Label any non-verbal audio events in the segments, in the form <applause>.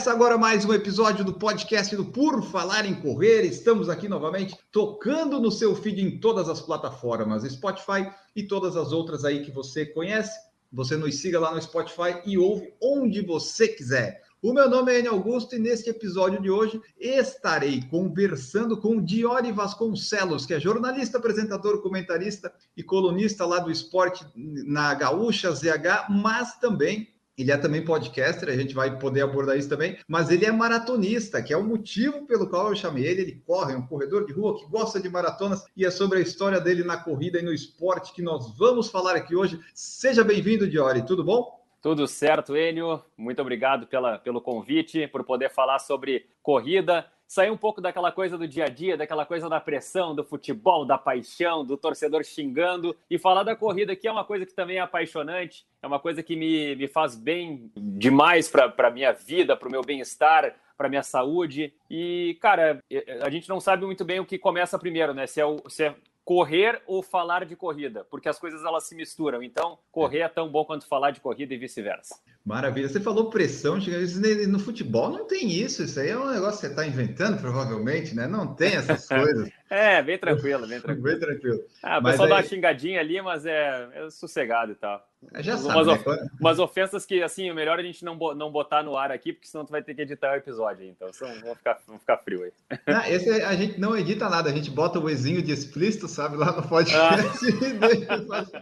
Começa agora mais um episódio do podcast do Por Falar em Correr. Estamos aqui novamente tocando no seu feed em todas as plataformas, Spotify e todas as outras aí que você conhece. Você nos siga lá no Spotify e ouve onde você quiser. O meu nome é Enio Augusto e neste episódio de hoje estarei conversando com Diori Vasconcelos, que é jornalista, apresentador, comentarista e colunista lá do esporte na Gaúcha ZH, mas também ele é também podcaster, a gente vai poder abordar isso também, mas ele é maratonista, que é o motivo pelo qual eu chamei ele. Ele corre, é um corredor de rua que gosta de maratonas e é sobre a história dele na corrida e no esporte que nós vamos falar aqui hoje. Seja bem-vindo, Diori, tudo bom? Tudo certo, Enio. Muito obrigado pela, pelo convite, por poder falar sobre corrida, sair um pouco daquela coisa do dia a dia, daquela coisa da pressão, do futebol, da paixão, do torcedor xingando e falar da corrida, que é uma coisa que também é apaixonante, é uma coisa que me, me faz bem demais para a minha vida, para o meu bem-estar, para minha saúde. E, cara, a gente não sabe muito bem o que começa primeiro, né? Se é, o, se é correr ou falar de corrida, porque as coisas elas se misturam. Então, correr é tão bom quanto falar de corrida e vice-versa. Maravilha. Você falou pressão, no futebol não tem isso. Isso aí é um negócio que você está inventando, provavelmente, né? Não tem essas <laughs> coisas. é, bem tranquilo, bem <laughs> tranquilo. bem tranquilo. Ah, o pessoal aí... dá uma xingadinha ali, mas é, é sossegado e tal. Já umas, sabe, of... né? umas ofensas que, assim, é melhor a gente não, não botar no ar aqui, porque senão tu vai ter que editar o episódio. Então, senão vão ficar, vão ficar frio aí. Não, <laughs> esse a gente não edita nada, a gente bota o exinho de explícito, sabe, lá no podcast.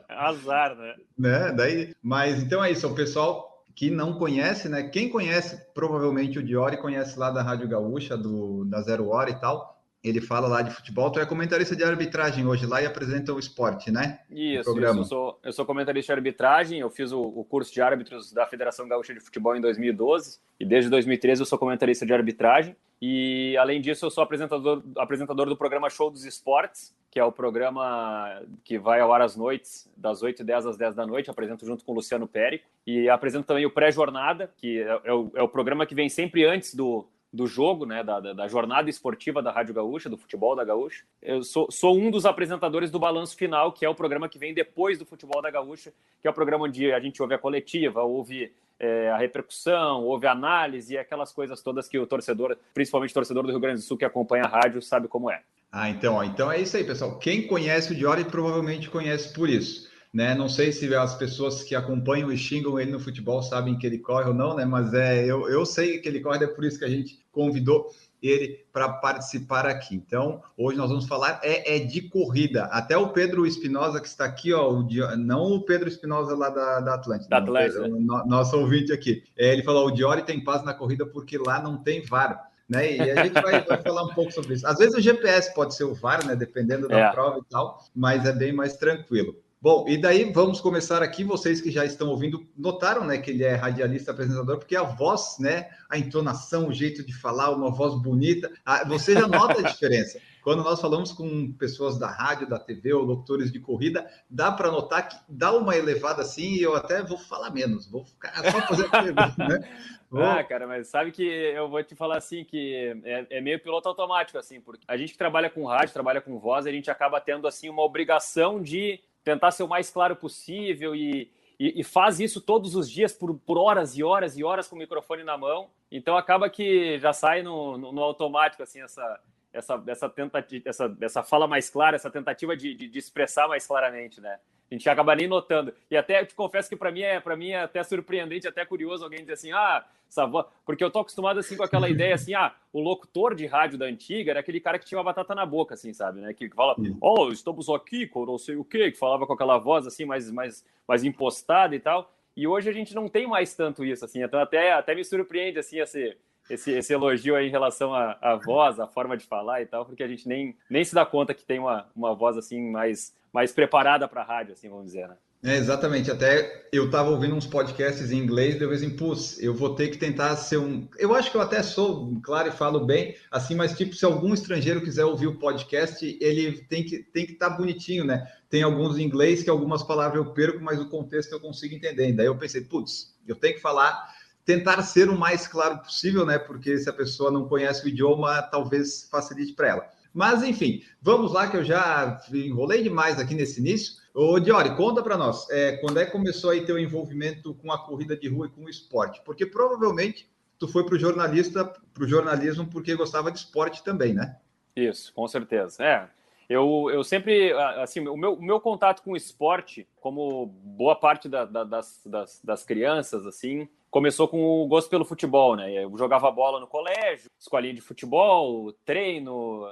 Ah. <laughs> <laughs> Azar, né? né? Daí, mas então é isso, o pessoal que não conhece, né? Quem conhece, provavelmente o Diori conhece lá da Rádio Gaúcha, do, da Zero Hora e tal. Ele fala lá de futebol, tu é comentarista de arbitragem hoje lá e apresenta o esporte, né? Isso, isso eu, sou, eu sou comentarista de arbitragem, eu fiz o, o, curso de árbitros da Federação Gaúcha de Futebol em 2012 e desde 2013 eu sou comentarista de arbitragem. E além disso eu sou apresentador, apresentador do programa Show dos Esportes, que é o programa que vai ao ar às noites, das 8h10 às 10 da noite, apresento junto com o Luciano Périco. E apresento também o Pré-Jornada, que é, é, o, é o programa que vem sempre antes do do jogo, né, da, da, jornada esportiva da Rádio Gaúcha, do futebol da Gaúcha. Eu sou, sou um dos apresentadores do Balanço Final, que é o programa que vem depois do futebol da Gaúcha, que é o programa onde a gente ouve a coletiva, ouve é, a repercussão, ouve a análise e aquelas coisas todas que o torcedor, principalmente o torcedor do Rio Grande do Sul que acompanha a rádio, sabe como é. Ah, então, ó, então é isso aí, pessoal. Quem conhece o Diori provavelmente conhece por isso. Né? Não sei se as pessoas que acompanham e xingam ele no futebol sabem que ele corre ou não, né? Mas é, eu, eu sei que ele corre, é por isso que a gente convidou ele para participar aqui. Então, hoje nós vamos falar é, é de corrida. Até o Pedro Espinosa, que está aqui, ó, o, não o Pedro Espinosa lá da, da Atlântida, da Atlântida. O, nosso ouvinte aqui. É, ele falou: o Diori tem paz na corrida porque lá não tem VAR. Né? E a gente vai, vai, falar um pouco sobre isso. Às vezes o GPS pode ser o VAR, né? Dependendo da é. prova e tal, mas é bem mais tranquilo. Bom, e daí vamos começar aqui. Vocês que já estão ouvindo notaram, né, que ele é radialista apresentador, porque a voz, né, a entonação, o jeito de falar, uma voz bonita, você já nota a diferença. <laughs> Quando nós falamos com pessoas da rádio, da TV ou locutores de corrida, dá para notar que dá uma elevada assim, e eu até vou falar menos, vou ficar só fazendo pergunta, né? Vou... <laughs> Ah, cara, mas sabe que eu vou te falar assim que é, é, meio piloto automático, assim, porque a gente que trabalha com rádio, trabalha com voz, a gente acaba tendo assim uma obrigação de tentar ser o mais claro possível e, e, e, faz isso todos os dias por, por horas e horas e horas com o microfone na mão. Então acaba que já sai no, no, no automático assim essa essa essa tentativa essa, essa fala mais clara, essa tentativa de, de, de expressar mais claramente, né? A gente acaba nem notando. E até eu te confesso que para mim é para mim é até surpreendente, até curioso alguém dizer assim: "Ah, essa voz", porque eu tô acostumado assim com aquela <laughs> ideia assim: "Ah, o locutor de rádio da antiga era aquele cara que tinha uma batata na boca assim, sabe, né? Que fala: "Oh, estamos aqui com não sei o quê", que falava com aquela voz assim mais mais mais impostada e tal. E hoje a gente não tem mais tanto isso assim. Então até até me surpreende assim esse esse, esse elogio aí em relação à, à voz, à forma de falar e tal, porque a gente nem, nem se dá conta que tem uma, uma voz assim mais mais preparada para a rádio, assim, vamos dizer, né? É, exatamente. Até eu estava ouvindo uns podcasts em inglês, de vez em pus, eu vou ter que tentar ser um. Eu acho que eu até sou claro e falo bem, assim, mas tipo, se algum estrangeiro quiser ouvir o podcast, ele tem que tem que estar tá bonitinho, né? Tem alguns em inglês que algumas palavras eu perco, mas o contexto eu consigo entender. Daí eu pensei, putz, eu tenho que falar, tentar ser o mais claro possível, né? Porque se a pessoa não conhece o idioma, talvez facilite para ela. Mas enfim, vamos lá que eu já enrolei demais aqui nesse início. Ô, Diori, conta para nós, é, quando é que começou aí teu envolvimento com a corrida de rua e com o esporte? Porque provavelmente tu foi para o jornalista, para o jornalismo porque gostava de esporte também, né? Isso, com certeza. É, eu, eu sempre, assim, o meu, o meu contato com o esporte, como boa parte da, da, das, das, das, crianças, assim, começou com o gosto pelo futebol, né? Eu jogava bola no colégio, escolinha de futebol, treino,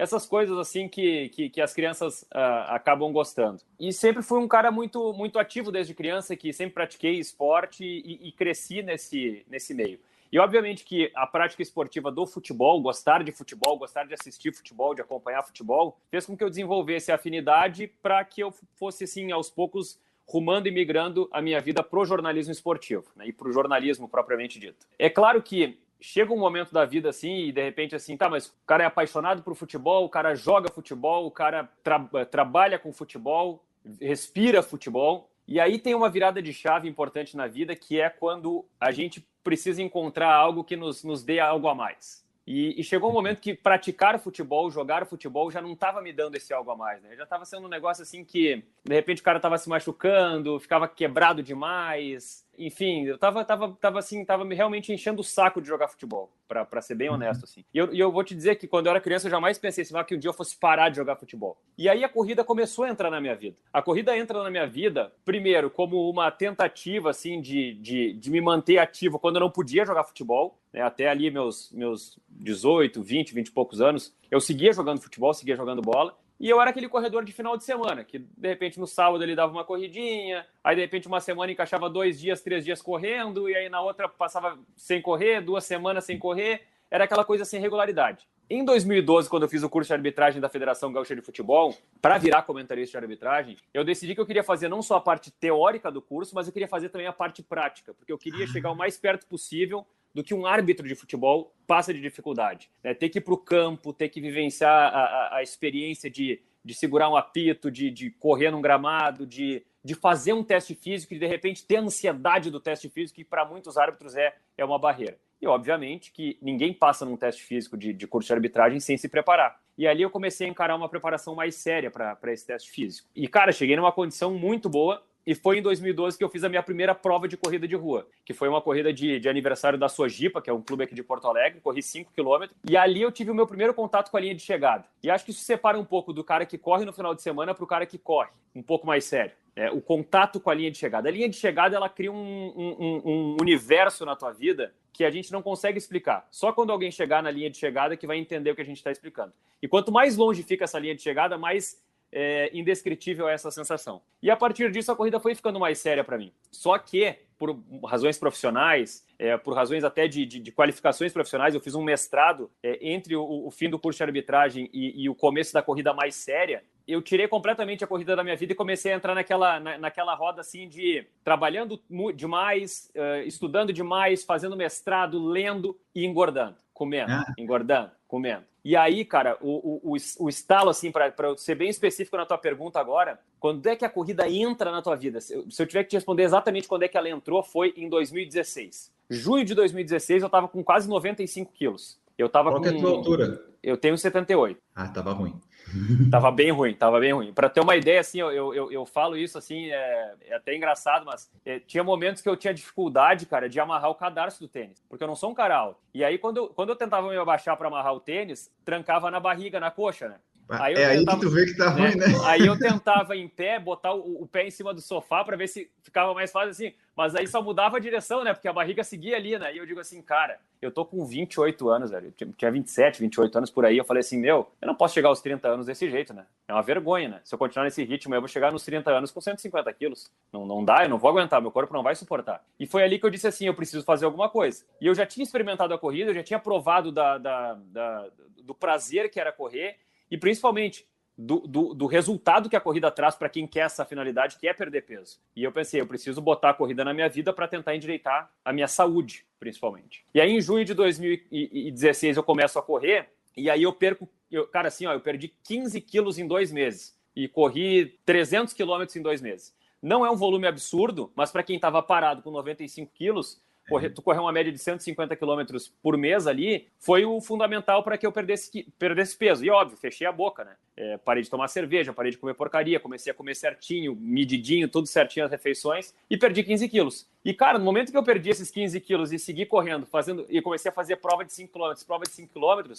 essas coisas assim que, que, que as crianças uh, acabam gostando. E sempre fui um cara muito, muito ativo desde criança, que sempre pratiquei esporte e, e cresci nesse, nesse meio. E obviamente que a prática esportiva do futebol, gostar de futebol, gostar de assistir futebol, de acompanhar futebol, fez com que eu desenvolvesse afinidade para que eu fosse, assim, aos poucos rumando e migrando a minha vida para o jornalismo esportivo né, e para o jornalismo propriamente dito. É claro que chega um momento da vida assim e de repente assim, tá, mas o cara é apaixonado por futebol, o cara joga futebol, o cara tra trabalha com futebol, respira futebol. E aí tem uma virada de chave importante na vida que é quando a gente precisa encontrar algo que nos, nos dê algo a mais. E, e, chegou um momento que praticar futebol, jogar futebol, já não estava me dando esse algo a mais, né? Já estava sendo um negócio assim que, de repente, o cara estava se machucando, ficava quebrado demais, enfim, eu tava, tava, tava assim, tava realmente enchendo o saco de jogar futebol, para ser bem uhum. honesto, assim. E eu, e eu vou te dizer que quando eu era criança, eu jamais pensei assim, ah, que um dia eu fosse parar de jogar futebol. E aí a corrida começou a entrar na minha vida. A corrida entra na minha vida, primeiro, como uma tentativa, assim, de, de, de me manter ativo quando eu não podia jogar futebol, né? Até ali meus, meus 18, 20, 20 e poucos anos, eu seguia jogando futebol, seguia jogando bola. E eu era aquele corredor de final de semana, que de repente no sábado ele dava uma corridinha, aí de repente uma semana encaixava dois dias, três dias correndo, e aí na outra passava sem correr, duas semanas sem correr, era aquela coisa sem regularidade. Em 2012, quando eu fiz o curso de arbitragem da Federação Gaúcha de Futebol, para virar comentarista de arbitragem, eu decidi que eu queria fazer não só a parte teórica do curso, mas eu queria fazer também a parte prática, porque eu queria chegar o mais perto possível do que um árbitro de futebol passa de dificuldade. Né? Ter que ir para o campo, ter que vivenciar a, a, a experiência de, de segurar um apito, de, de correr num gramado, de, de fazer um teste físico e de repente ter ansiedade do teste físico, que para muitos árbitros é, é uma barreira. E obviamente que ninguém passa num teste físico de, de curso de arbitragem sem se preparar. E ali eu comecei a encarar uma preparação mais séria para esse teste físico. E, cara, cheguei numa condição muito boa e foi em 2012 que eu fiz a minha primeira prova de corrida de rua, que foi uma corrida de, de aniversário da Sojipa, que é um clube aqui de Porto Alegre. Corri 5 km e ali eu tive o meu primeiro contato com a linha de chegada. E acho que isso separa um pouco do cara que corre no final de semana para o cara que corre, um pouco mais sério. É, o contato com a linha de chegada. A linha de chegada ela cria um, um, um universo na tua vida que a gente não consegue explicar. Só quando alguém chegar na linha de chegada que vai entender o que a gente está explicando. E quanto mais longe fica essa linha de chegada, mais é, indescritível essa sensação. E a partir disso a corrida foi ficando mais séria para mim. Só que, por razões profissionais, é, por razões até de, de, de, qualificações profissionais, eu fiz um mestrado é, entre o, o, fim do curso de arbitragem e, e, o começo da corrida mais séria. Eu tirei completamente a corrida da minha vida e comecei a entrar naquela, na, naquela roda assim de trabalhando demais, uh, estudando demais, fazendo mestrado, lendo e engordando, comendo, ah. engordando, comendo. E aí, cara, o, o, o estalo, assim, para ser bem específico na tua pergunta agora, quando é que a corrida entra na tua vida? Se eu, se eu tiver que te responder exatamente quando é que ela entrou, foi em 2016. Junho de 2016, eu estava com quase 95 quilos. Eu tava Qual com... é a tua altura? Eu tenho 78. Ah, tava ruim. <laughs> tava bem ruim, tava bem ruim. Para ter uma ideia, assim, eu, eu, eu falo isso assim, é, é até engraçado, mas é, tinha momentos que eu tinha dificuldade, cara, de amarrar o cadarço do tênis, porque eu não sou um cara alto. E aí, quando, quando eu tentava me abaixar para amarrar o tênis, trancava na barriga, na coxa, né? Aí é tentava, aí que tu vê que tá ruim, né? Aí eu <laughs> tentava em pé, botar o, o pé em cima do sofá para ver se ficava mais fácil assim. Mas aí só mudava a direção, né? Porque a barriga seguia ali, né? E eu digo assim, cara, eu tô com 28 anos, velho. Eu tinha 27, 28 anos por aí. Eu falei assim, meu, eu não posso chegar aos 30 anos desse jeito, né? É uma vergonha, né? Se eu continuar nesse ritmo, eu vou chegar nos 30 anos com 150 quilos. Não, não dá, eu não vou aguentar, meu corpo não vai suportar. E foi ali que eu disse assim, eu preciso fazer alguma coisa. E eu já tinha experimentado a corrida, eu já tinha provado da, da, da do prazer que era correr. E principalmente, do, do, do, resultado que a corrida traz para quem quer essa finalidade, que é perder peso. E eu pensei, eu preciso botar a corrida na minha vida para tentar endireitar a minha saúde, principalmente. E aí, em junho de 2016, eu começo a correr, e aí eu perco, eu, cara, assim, ó, eu perdi 15 quilos em dois meses. E corri 300 quilômetros em dois meses. Não é um volume absurdo, mas para quem estava parado com 95 quilos, correr, tu correr uma média de 150 quilômetros por mês ali, foi o fundamental para que eu perdesse, perdesse peso. E óbvio, fechei a boca, né? É, parei de tomar cerveja, parei de comer porcaria, comecei a comer certinho, medidinho, tudo certinho as refeições e perdi 15 quilos. E, cara, no momento que eu perdi esses 15 quilos e segui correndo, fazendo, e comecei a fazer prova de 5 km, prova de 5 km,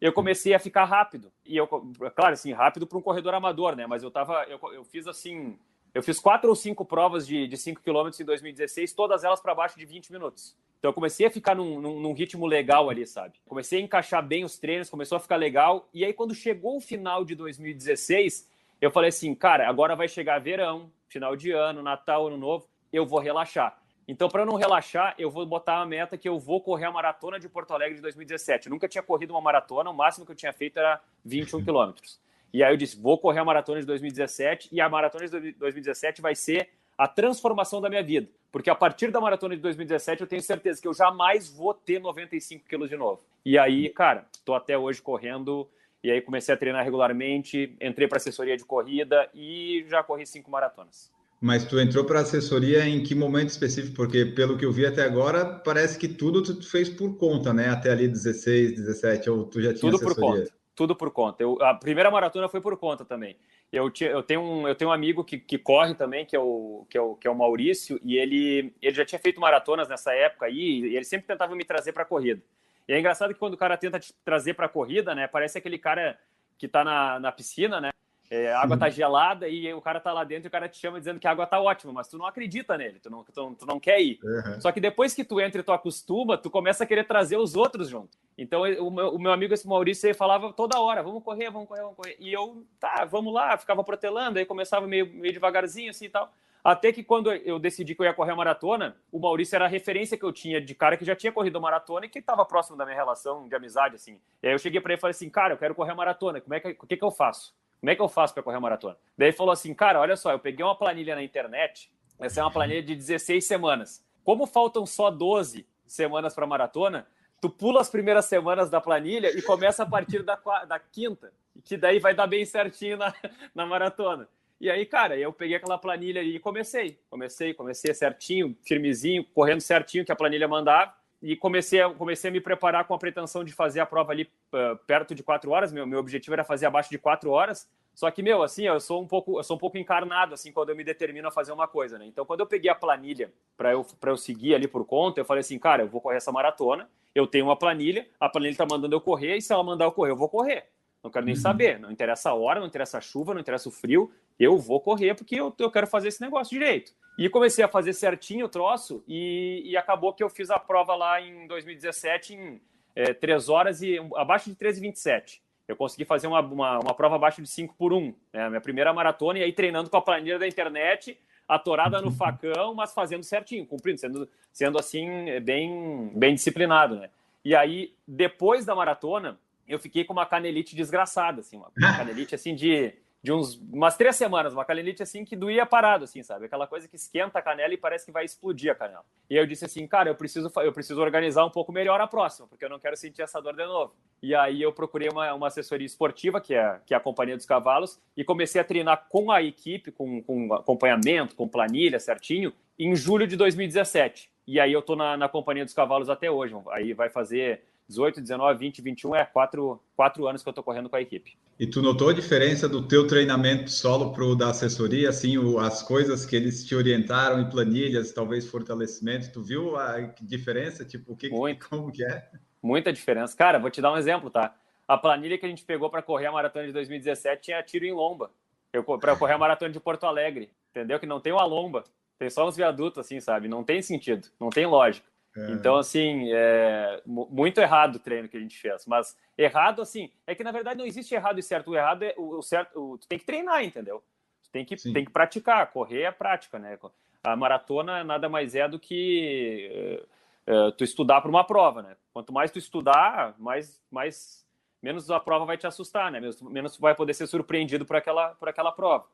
eu comecei a ficar rápido. E eu, claro, assim, rápido para um corredor amador, né? Mas eu tava, eu, eu fiz assim, eu fiz quatro ou cinco provas de, de 5 km em 2016, todas elas para baixo de 20 minutos. Então eu comecei a ficar num, num, num, ritmo legal ali, sabe? Comecei a encaixar bem os treinos, começou a ficar legal. E aí, quando chegou o final de 2016, eu falei assim, cara, agora vai chegar verão, final de ano, Natal, Ano Novo, eu vou relaxar. Então, para não relaxar, eu vou botar a meta que eu vou correr a maratona de Porto Alegre de 2017. Eu nunca tinha corrido uma maratona, o máximo que eu tinha feito era 21 quilômetros. E aí eu disse: vou correr a maratona de 2017 e a maratona de 2017 vai ser a transformação da minha vida. Porque a partir da maratona de 2017 eu tenho certeza que eu jamais vou ter 95 quilos de novo. E aí, cara, tô até hoje correndo. E aí comecei a treinar regularmente, entrei para assessoria de corrida e já corri cinco maratonas. Mas tu entrou para assessoria em que momento específico? Porque pelo que eu vi até agora, parece que tudo tu fez por conta, né? Até ali 16, 17, ou tu já tinha tudo assessoria? Tudo por conta tudo por conta. Eu, a primeira maratona foi por conta também. Eu, eu, tenho, um, eu tenho um amigo que, que corre também, que é, o, que, é o, que é o Maurício, e ele, ele já tinha feito maratonas nessa época aí, e ele sempre tentava me trazer para a corrida. E é engraçado que quando o cara tenta te trazer para a corrida, né, parece aquele cara que está na, na piscina, né, é, a água tá gelada e o cara tá lá dentro e o cara te chama dizendo que a água tá ótima, mas tu não acredita nele, tu não, tu, tu não quer ir. Uhum. Só que depois que tu entra e tu acostuma, tu começa a querer trazer os outros junto. Então o meu, o meu amigo esse Maurício falava toda hora, vamos correr, vamos correr, vamos correr. E eu, tá, vamos lá, ficava protelando, aí começava meio, meio devagarzinho assim e tal. Até que quando eu decidi que eu ia correr a maratona, o Maurício era a referência que eu tinha de cara que já tinha corrido a maratona e que estava próximo da minha relação de amizade, assim. E aí eu cheguei para ele e falei assim, cara, eu quero correr a maratona, como é que, o que, que eu faço? Como é que eu faço para correr a maratona? Daí falou assim, cara, olha só, eu peguei uma planilha na internet, essa é uma planilha de 16 semanas. Como faltam só 12 semanas para maratona, tu pula as primeiras semanas da planilha e começa a partir da, da quinta, que daí vai dar bem certinho na, <laughs> na maratona. E aí, cara, eu peguei aquela planilha e comecei. Comecei, comecei certinho, firmezinho, correndo certinho que a planilha mandava e comecei a, comecei a me preparar com a pretensão de fazer a prova ali uh, perto de quatro horas. Meu, meu objetivo era fazer abaixo de quatro horas. Só que, meu, assim, eu sou um pouco, eu sou um pouco encarnado, assim, quando eu me determino a fazer uma coisa, né? Então, quando eu peguei a planilha para eu, eu seguir ali por conta, eu falei assim, cara, eu vou correr essa maratona, eu tenho uma planilha, a planilha tá mandando eu correr, e se ela mandar eu correr, eu vou correr. Não quero nem uhum. saber, não interessa a hora, não interessa a chuva, não interessa o frio, eu vou correr porque eu, eu quero fazer esse negócio direito. E comecei a fazer certinho o troço e, e acabou que eu fiz a prova lá em 2017 em é, 3 horas e abaixo de 3,27. Eu consegui fazer uma, uma, uma, prova abaixo de 5 por 1, né? minha primeira maratona, e aí treinando com a planilha da internet, atorada no facão, mas fazendo certinho, cumprindo, sendo, sendo assim, bem, bem disciplinado, né? E aí, depois da maratona, eu fiquei com uma canelite desgraçada, assim, uma, uma <laughs> canelite assim de de uns, umas três semanas, uma canelite assim que doía parado, assim, sabe? Aquela coisa que esquenta a canela e parece que vai explodir a canela. E eu disse assim, cara, eu preciso, eu preciso organizar um pouco melhor a próxima, porque eu não quero sentir essa dor de novo. E aí eu procurei uma, uma assessoria esportiva, que é, que é a Companhia dos Cavalos, e comecei a treinar com a equipe, com, com acompanhamento, com planilha certinho, em julho de 2017. E aí eu tô na, na Companhia dos Cavalos até hoje. Aí vai fazer 18, 19, 20, 21, é quatro, quatro anos que eu estou correndo com a equipe. E tu notou a diferença do teu treinamento solo para o da assessoria, assim, o, as coisas que eles te orientaram em planilhas, talvez fortalecimento, tu viu a diferença? Tipo, o que, Muito. como que é? Muita diferença. Cara, vou te dar um exemplo, tá? A planilha que a gente pegou para correr a maratona de 2017 tinha tiro em lomba. Eu para correr a maratona de Porto Alegre, entendeu? Que não tem uma lomba, tem só uns viadutos assim, sabe? Não tem sentido, não tem lógica. É. Então, assim, é muito errado o treino que a gente fez. Mas errado, assim, é que na verdade não existe errado e certo. O errado é o, certo. O, tu tem que treinar, entendeu? Tu tem que, tem que praticar. Correr é prática, né? A maratona nada mais é do que uh, uh, tu estudar para uma prova, né? Quanto mais tu estudar, mais, mais menos a prova vai te assustar, né? Menos, menos tu vai poder ser surpreendido por aquela, por aquela prova.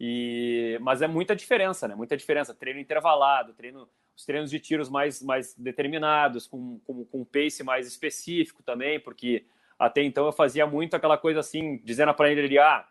E, mas é muita diferença, né? Muita diferença. Treino intervalado, treino, os treinos de tiros mais, mais determinados, com, com, com pace mais específico também, porque até então eu fazia muito aquela coisa assim, dizendo para ele, ah,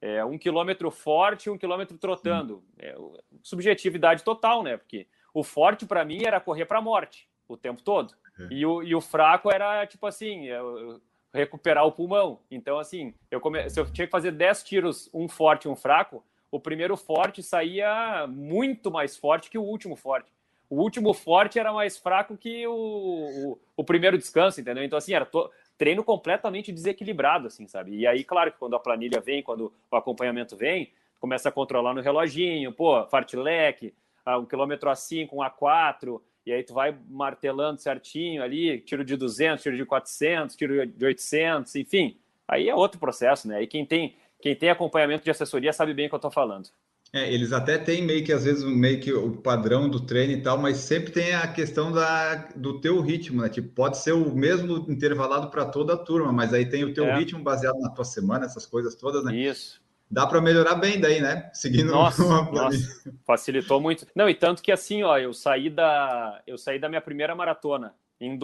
é, um quilômetro forte e um quilômetro trotando. É, subjetividade total, né? Porque o forte para mim era correr para a morte o tempo todo. É. E, o, e o fraco era tipo assim, eu, recuperar o pulmão. Então, assim, eu come... se eu tinha que fazer 10 tiros, um forte e um fraco, o primeiro forte saía muito mais forte que o último forte. O último forte era mais fraco que o, o, o primeiro descanso, entendeu? Então, assim, era to... treino completamente desequilibrado, assim, sabe? E aí, claro que quando a planilha vem, quando o acompanhamento vem, começa a controlar no reloginho, pô, fartlek, ah, um quilômetro a 5, um a 4, e aí tu vai martelando certinho ali, tiro de 200, tiro de 400, tiro de 800, enfim. Aí é outro processo, né? E quem tem, quem tem acompanhamento de assessoria sabe bem o que eu estou falando. É, eles até têm meio que, às vezes, meio que o padrão do treino e tal, mas sempre tem a questão da, do teu ritmo, né? Tipo, pode ser o mesmo intervalado para toda a turma, mas aí tem o teu é. ritmo baseado na tua semana, essas coisas todas, né? Isso dá para melhorar bem daí, né? Seguindo nossa, uma nossa, facilitou muito. Não, e tanto que assim, ó, eu saí da eu saí da minha primeira maratona em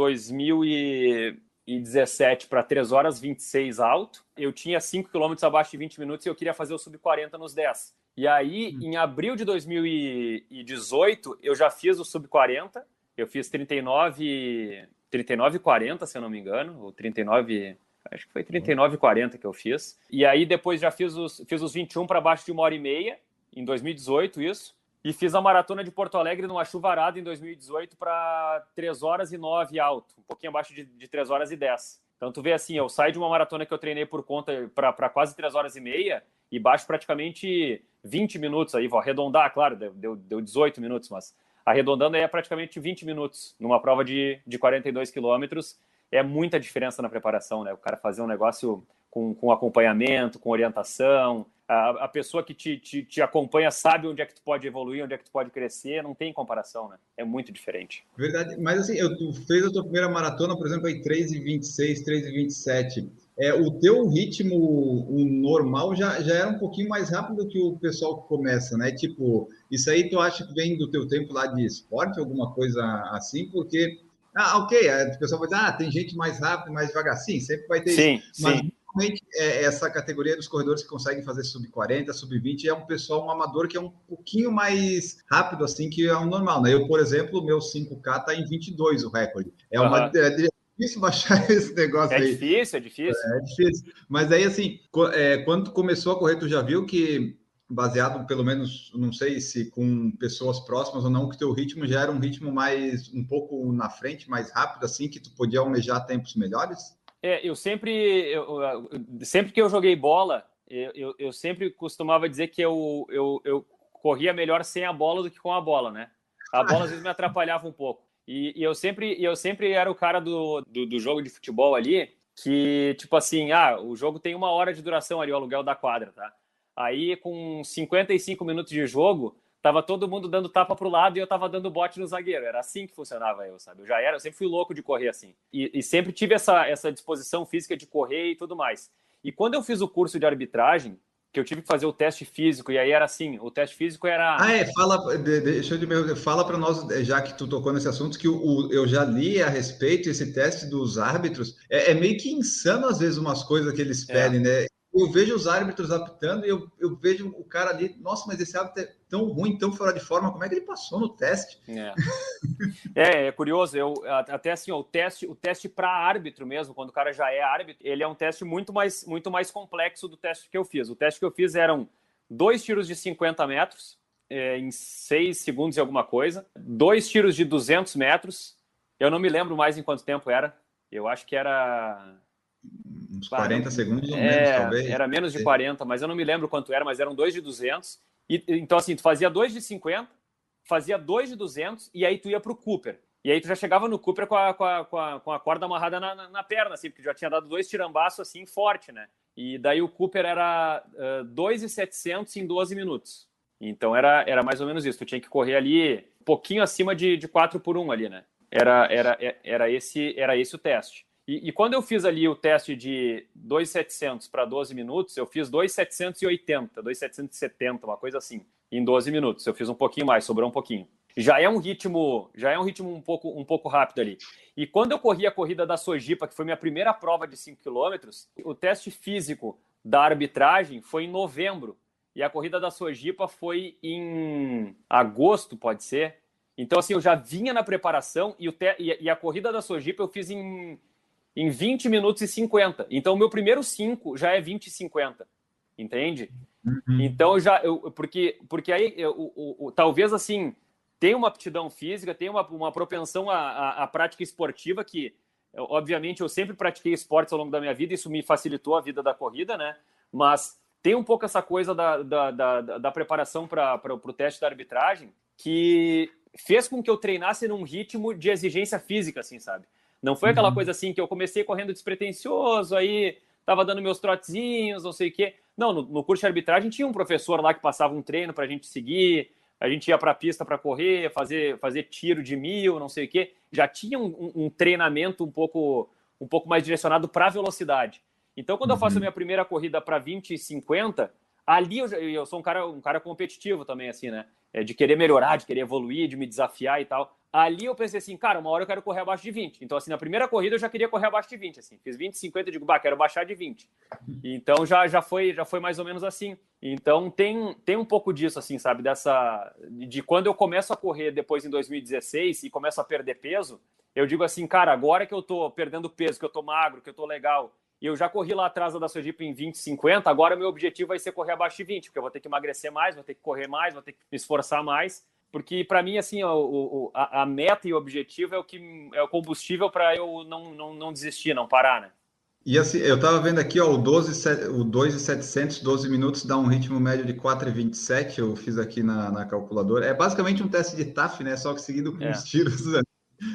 2017 para 3 horas 26 alto. Eu tinha 5 km abaixo de 20 minutos e eu queria fazer o sub 40 nos 10. E aí, hum. em abril de 2018, eu já fiz o sub 40. Eu fiz 39 39 40, se eu não me engano, ou 39 Acho que foi 39 e 40 que eu fiz. E aí depois já fiz os, fiz os 21 para baixo de uma hora e meia, em 2018, isso. E fiz a maratona de Porto Alegre numa chuvarada em 2018 para 3 horas e 9 alto, um pouquinho abaixo de, de 3 horas e 10. Então tu vê assim, eu saio de uma maratona que eu treinei por conta para quase 3 horas e meia e baixo praticamente 20 minutos aí, vou arredondar, claro, deu, deu 18 minutos, mas arredondando aí é praticamente 20 minutos numa prova de, de 42 quilômetros é muita diferença na preparação, né? O cara fazer um negócio com, com acompanhamento, com orientação. A, a pessoa que te, te, te, acompanha sabe onde é que tu pode evoluir, onde é que tu pode crescer, não tem comparação, né? É muito diferente. Verdade, mas assim, eu, tu fez a tua primeira maratona, por exemplo, aí 3,26, 3,27. É, o teu ritmo o normal já, já era um pouquinho mais rápido que o pessoal que começa, né? Tipo, isso aí tu acha que vem do teu tempo lá de esporte, alguma coisa assim? Porque ah, ok. O pessoal vai dizer, ah, tem gente mais rápido, mais devagar. Sim, sempre vai ter sim, isso. Mas sim. É, essa categoria dos corredores que conseguem fazer sub 40, sub 20 é um pessoal, um amador que é um pouquinho mais rápido assim que é o normal. Né? Eu, por exemplo, o meu 5K está em 22 o recorde. É uma. Uhum. É, difícil <laughs> baixar esse negócio é aí. É difícil, é difícil. É, é difícil. Mas aí, assim, é, quando começou a correr, tu já viu que baseado pelo menos, não sei se com pessoas próximas ou não, que teu ritmo já era um ritmo mais um pouco na frente, mais rápido, assim, que tu podia almejar tempos melhores? É, eu sempre, eu, sempre que eu joguei bola, eu, eu, eu, sempre costumava dizer que eu, eu, eu corria melhor sem a bola do que com a bola, né? A bola às vezes me atrapalhava um pouco. E, e eu sempre eu sempre era o cara do, do, do, jogo de futebol ali, que, tipo assim, ah, o jogo tem uma hora de duração ali, o aluguel da quadra, tá? Aí, com 55 minutos de jogo, tava todo mundo dando tapa pro lado e eu tava dando bote no zagueiro. Era assim que funcionava eu, sabe? Eu já era, eu sempre fui louco de correr assim. E, e, sempre tive essa, essa disposição física de correr e tudo mais. E quando eu fiz o curso de arbitragem, que eu tive que fazer o teste físico, e aí era assim, o teste físico era... Ah, é, fala, deixa eu fala para nós, já que tu tocou nesse assunto, que o, eu já li a respeito, esse teste dos árbitros, é, é meio que insano às vezes umas coisas que eles é. pedem, é. né? Eu vejo os árbitros apitando e eu, eu vejo o cara ali, nossa, mas esse árbitro é tão ruim, tão fora de forma, como é que ele passou no teste? É, <laughs> é, é curioso, eu até assim, o teste, o teste para árbitro mesmo, quando o cara já é árbitro, ele é um teste muito mais, muito mais complexo do teste que eu fiz. O teste que eu fiz eram dois tiros de 50 metros, é, em seis segundos e alguma coisa, dois tiros de 200 metros, eu não me lembro mais em quanto tempo era, eu acho que era uns 40 segundos ou é, menos, talvez. Era menos de 40, mas eu não me lembro quanto era, mas eram dois de 200. E, então, assim, tu fazia dois de 50, fazia dois de 200 e aí tu ia para o Cooper. E aí tu já chegava no Cooper com a, com a, com a, com a corda amarrada na, na, na, perna, assim, porque já tinha dado dois tirambaços, assim, forte, né? E daí o Cooper era uh, 2,700 em 12 minutos. Então era, era mais ou menos isso. Tu tinha que correr ali um pouquinho acima de, de 4 por 1 ali, né? Era, era, era, esse, era esse o teste. E, e quando eu fiz ali o teste de 2,700 para 12 minutos, eu fiz 2,780, 2,770, uma coisa assim, em 12 minutos. Eu fiz um pouquinho mais, sobrou um pouquinho. Já é um ritmo, já é um ritmo um pouco, um pouco rápido ali. E quando eu corri a corrida da Sojipa, que foi minha primeira prova de 5 km, o teste físico da arbitragem foi em novembro. E a corrida da Sojipa foi em agosto, pode ser. Então, assim, eu já vinha na preparação e, te... e a corrida da Sojipa eu fiz em, em 20 minutos e 50. Então, o meu primeiro 5 já é 20 e 50. Entende? Uhum. Então, já. Eu, porque, porque aí, eu, o, o, talvez assim, tem uma aptidão física, tem uma, uma propensão à, à, à prática esportiva que, obviamente, eu sempre pratiquei esportes ao longo da minha vida, isso me facilitou a vida da corrida, né? Mas tem um pouco essa coisa da, da, da, da preparação para o teste da arbitragem que fez com que eu treinasse num ritmo de exigência física, assim, sabe? Não foi aquela uhum. coisa assim que eu comecei correndo despretensioso, aí tava dando meus trotezinhos, não sei o quê. Não, no, no curso de arbitragem tinha um professor lá que passava um treino para a gente seguir, a gente ia para a pista para correr, fazer, fazer tiro de mil, não sei o quê. Já tinha um, um treinamento um pouco, um pouco mais direcionado para a velocidade. Então, quando uhum. eu faço a uhum. minha primeira corrida para 20 e 50, ali eu, eu sou um cara, um cara competitivo também, assim, né? É, de querer melhorar, de querer evoluir, de me desafiar e tal. Ali eu pensei assim, cara, uma hora eu quero correr abaixo de 20. Então, assim, na primeira corrida eu já queria correr abaixo de 20, assim. Fiz 20, 50 e digo, bah, quero baixar de 20. Então já, já, foi, já foi mais ou menos assim. Então tem, tem um pouco disso, assim, sabe? Dessa. De quando eu começo a correr depois em 2016 e começo a perder peso, eu digo assim, cara, agora que eu tô perdendo peso, que eu tô magro, que eu tô legal, e eu já corri lá atrás da Sojipa em 20, 50, agora meu objetivo vai ser correr abaixo de 20, porque eu vou ter que emagrecer mais, vou ter que correr mais, vou ter que me esforçar mais, porque para mim, assim, o, o, a, meta e o objetivo é o que é o combustível para eu não, não, não desistir, não parar, né? E assim, eu estava vendo aqui, ó, o 12, o 2,700, 12 minutos dá um ritmo médio de 4,27, eu fiz aqui na, na calculadora. É basicamente um teste de TAF, né? Só que seguido com é. os tiros, né?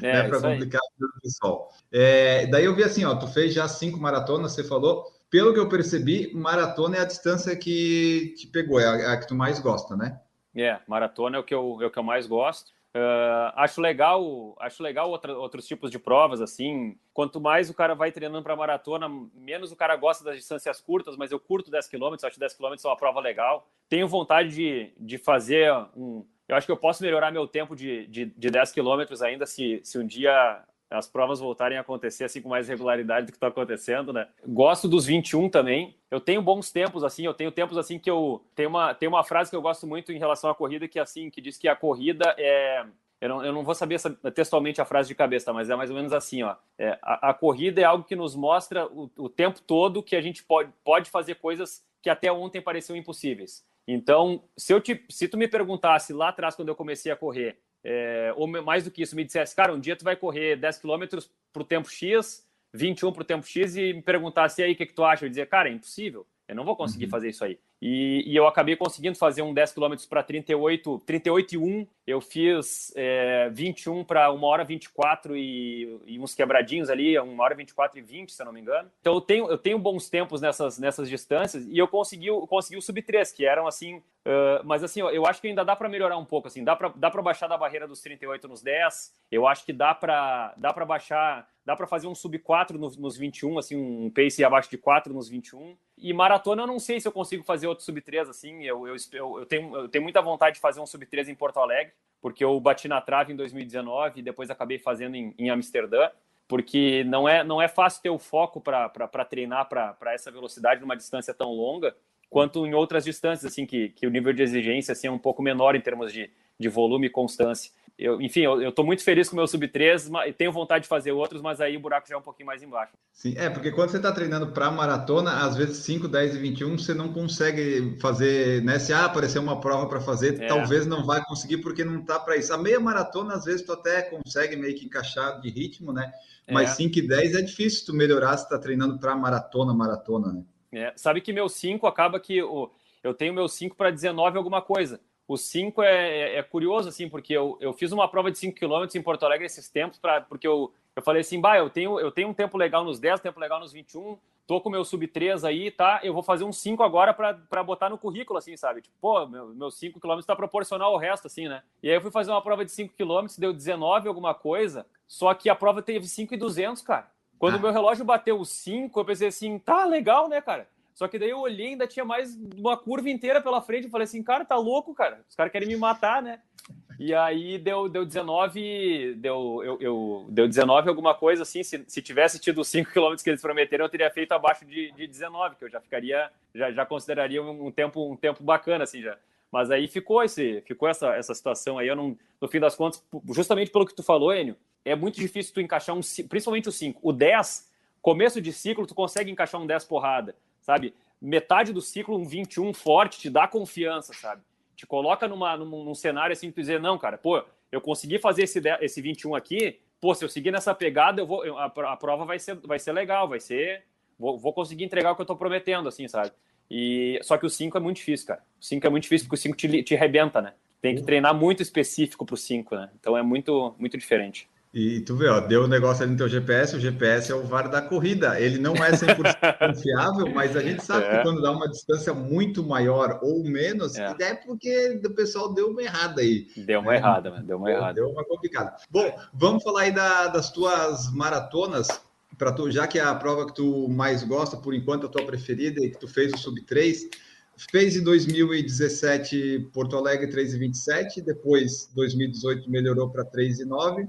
É, né, para complicar o pessoal. É, daí eu vi assim, ó, tu fez já cinco maratonas, você falou. Pelo que eu percebi, maratona é a distância que te pegou, é a, é a que tu mais gosta, né? É, maratona é o que eu, é o que eu mais gosto. Uh, acho legal, acho legal outra, outros tipos de provas assim. Quanto mais o cara vai treinando para maratona, menos o cara gosta das distâncias curtas. Mas eu curto 10 km, acho 10 km é uma prova legal. Tenho vontade de, de fazer um, eu acho que eu posso melhorar meu tempo de, de, de 10 quilômetros ainda se, se um dia as provas voltarem a acontecer assim com mais regularidade do que está acontecendo, né? Gosto dos 21 também. Eu tenho bons tempos assim, eu tenho tempos assim que eu tenho uma tem uma frase que eu gosto muito em relação à corrida que é assim, que diz que a corrida é eu não, eu não vou saber textualmente a frase de cabeça, mas é mais ou menos assim, ó. É, a, a, corrida é algo que nos mostra o, o tempo todo que a gente pode, pode fazer coisas que até ontem pareciam impossíveis. Então, se, eu te, se tu me perguntasse lá atrás, quando eu comecei a correr, é, ou mais do que isso, me dissesse, cara, um dia tu vai correr 10 quilômetros para o tempo X, 21 para o tempo X, e me perguntasse aí o que, que tu acha, eu dizia, cara, é impossível, eu não vou conseguir uhum. fazer isso aí. E, e, eu acabei conseguindo fazer um 10 km para 38, 38 e 1. Eu fiz é, 21 para 1 hora 24 e, e uns quebradinhos ali, 1 hora 24 e 20, se eu não me engano. Então eu tenho, eu tenho bons tempos nessas, nessas distâncias e eu consegui, consegui o sub 3, que eram assim. Uh, mas assim, eu acho que ainda dá para melhorar um pouco. assim Dá para dá baixar da barreira dos 38 nos 10. Eu acho que dá para dá baixar dá para fazer um sub 4 nos, nos 21, assim, um pace abaixo de 4 nos 21. E maratona eu não sei se eu consigo fazer outro sub 3 assim. Eu, eu, eu, tenho, eu tenho muita vontade de fazer um sub 3 em Porto Alegre, porque eu bati na trave em 2019 e depois acabei fazendo em, em Amsterdã. Porque não é, não é fácil ter o foco para treinar para essa velocidade numa distância tão longa, quanto em outras distâncias, assim, que, que o nível de exigência assim, é um pouco menor em termos de, de volume e constância eu, enfim, eu estou muito feliz com o meu sub-3 e tenho vontade de fazer outros, mas aí o buraco já é um pouquinho mais embaixo. Sim, é, porque quando você está treinando para maratona, às vezes 5, 10 e 21, você não consegue fazer, né? Se ah, aparecer uma prova para fazer, é. talvez não vai conseguir porque não está para isso. A meia maratona, às vezes, tu até consegue meio que encaixar de ritmo, né? Mas é. 5 e 10 é difícil tu melhorar se está treinando para maratona, maratona, né? É. Sabe que meu 5 acaba que eu, eu tenho meu 5 para 19 alguma coisa. O 5 é, é, é, curioso, assim, porque eu, eu fiz uma prova de 5 km em Porto Alegre esses tempos, pra, porque eu, eu falei assim, bah, eu tenho, eu tenho um tempo legal nos 10, um tempo legal nos 21, tô com meu sub 3 aí, tá? Eu vou fazer um 5 agora para botar no currículo, assim, sabe? Tipo, pô, meu, meu 5 km tá proporcional ao resto, assim, né? E aí eu fui fazer uma prova de 5 km, deu 19 alguma coisa, só que a prova teve 5 e 200, cara. Quando o Ah. meu relógio bateu os 5, eu pensei assim, tá legal, né, cara? Só que daí eu olhei, ainda tinha mais uma curva inteira pela frente. Eu falei assim, cara, tá louco, cara. Os caras querem me matar, né? E aí deu, deu 19, deu, eu, eu- deu 19 alguma coisa assim. Se, se tivesse tido os 5 km <laughs> que eles prometeram, eu teria feito abaixo de, de 19, que eu já ficaria, já, já consideraria um, tempo, um tempo bacana, assim, já. Mas aí ficou esse, ficou essa, essa situação aí. Eu não, no fim das contas, justamente pelo que tu falou, Enio, é muito difícil tu encaixar um, ci- principalmente o 5. O 10, começo de ciclo, tu consegue encaixar um 10 porrada, sabe? Metade do ciclo, um 21 forte, te dá confiança, sabe? Te coloca numa, num, num cenário assim, tu dizer, não, cara, pô, eu consegui fazer esse, 10 esse 21 aqui, pô, se eu seguir nessa pegada, eu vou, a, a prova vai ser, vai ser legal, vai ser. Vou, vou conseguir entregar o que eu tô prometendo, assim, sabe? E, só que o 5 é muito difícil, cara. O 5 é muito difícil porque o 5 te, te rebenta, né? Tem que treinar muito específico pro 5, né? Então é muito, muito diferente. E tu vê, ó, deu o negócio ali no teu GPS, o GPS é o VAR da corrida. Ele não é 100% <laughs> confiável, mas a gente sabe É. que quando dá uma distância muito maior ou menos, É. é porque o pessoal deu uma errada aí. Deu uma É. errada, né? Deu uma errada. Deu uma complicada. Bom, vamos falar aí da- das tuas maratonas, para tu, já que é a prova que tu mais gosta, por enquanto a tua preferida e que tu fez o sub 3. Fez em 2017 Porto Alegre 3,27, depois 2018 melhorou para 3,9.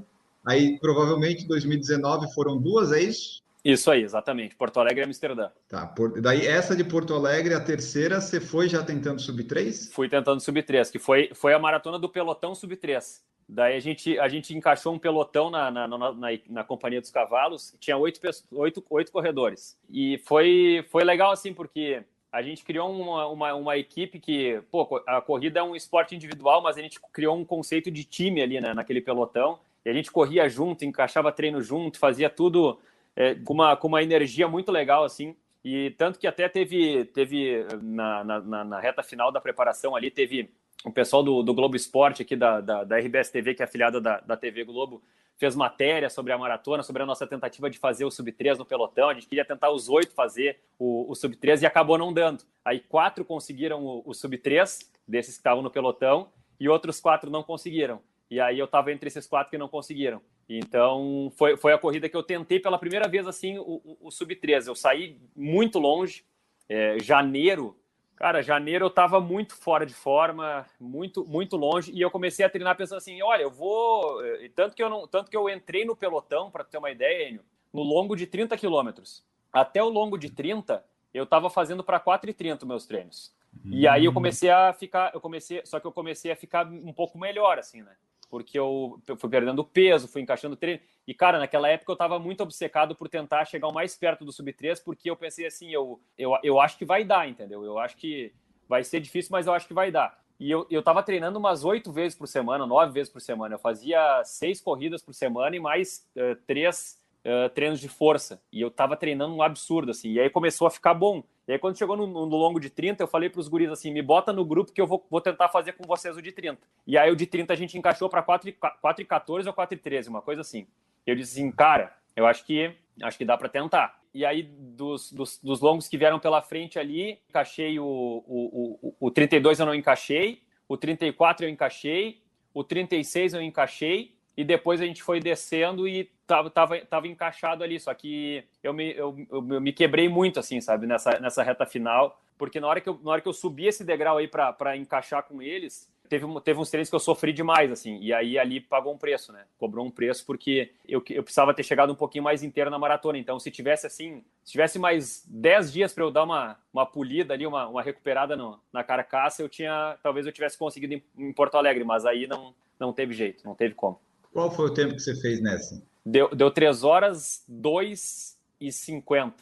Aí provavelmente 2019 foram duas, é isso? Isso aí, exatamente. Porto Alegre e Amsterdã. Tá, por, daí essa de Porto Alegre, a terceira, você foi já tentando sub 3? Fui tentando sub 3, que foi, foi a maratona do pelotão sub 3. Daí a gente, a gente encaixou um pelotão na, na, na, na, na Companhia dos Cavalos, tinha oito, oito, oito corredores. E foi, foi legal assim, porque a gente criou uma, uma, uma equipe que, pô, a corrida é um esporte individual, mas a gente criou um conceito de time ali né, naquele pelotão. E a gente corria junto, encaixava treino junto, fazia tudo é, com, uma, com uma energia muito legal, assim. E tanto que até teve, teve na, na, na- reta final da preparação ali, teve o pessoal do, do Globo Esporte aqui da, da, da RBS TV, que é afiliada da, da TV Globo, fez matéria sobre a maratona, sobre a nossa tentativa de fazer o Sub-3 no pelotão. A gente queria tentar os oito fazer o, o Sub-3 e acabou não dando. Aí quatro conseguiram o, o Sub-3, desses que estavam no pelotão, e outros quatro não conseguiram. E aí eu estava entre esses quatro que não conseguiram. Então foi, foi a corrida que eu tentei pela primeira vez assim o, o, o Sub-3. Eu saí muito longe, é, janeiro Cara, janeiro eu tava muito fora de forma, muito muito longe, e eu comecei a treinar pensando assim, olha, eu vou, e tanto que eu não, tanto que eu entrei no pelotão, para ter uma ideia, Enio, no longo de 30 quilômetros. Até o longo de 30, eu tava fazendo para 4,30 meus treinos. E aí eu comecei a ficar, eu comecei, só que eu comecei a ficar um pouco melhor assim, né? Porque eu, fui perdendo peso, fui encaixando treino. E cara, naquela época eu estava muito obcecado por tentar chegar o mais perto do sub 3, porque eu pensei assim, eu, eu, eu acho que vai dar, entendeu? Eu acho que vai ser difícil, mas eu acho que vai dar. E eu, eu tava treinando umas oito vezes por semana, nove vezes por semana. Eu fazia seis corridas por semana e mais uh, três uh, treinos de força. E eu tava treinando um absurdo, assim. E aí começou a ficar bom. E aí, quando chegou no, no longo de 30, eu falei para os guris assim: me bota no grupo que eu vou, vou tentar fazer com vocês o de 30. E aí, o de 30 a gente encaixou para 4 e 14 ou 4 e 13, uma coisa assim. Eu disse assim, cara, eu acho que acho que dá para tentar. E aí, dos, dos, dos, longos que vieram pela frente ali, encaixei o, o, o, o 32 eu não encaixei, o 34 eu encaixei, o 36 eu encaixei, e depois a gente foi descendo e tava, tava, tava encaixado ali, só que eu me, eu, eu, me quebrei muito, assim, sabe, nessa, nessa reta final, porque na hora que eu, na hora que eu subi esse degrau aí para encaixar com eles, teve, teve uns treinos que eu sofri demais, assim, e aí ali pagou um preço, né? Cobrou um preço porque eu, eu precisava ter chegado um pouquinho mais inteiro na maratona. Então, se tivesse assim, se tivesse mais 10 dias para eu dar uma, uma polida ali, uma, uma recuperada no, na carcaça, eu tinha, talvez eu tivesse conseguido em, em Porto Alegre, mas aí não, não teve jeito, não teve como. Qual foi o tempo que você fez nessa? Deu, deu 3 horas 2 e 50.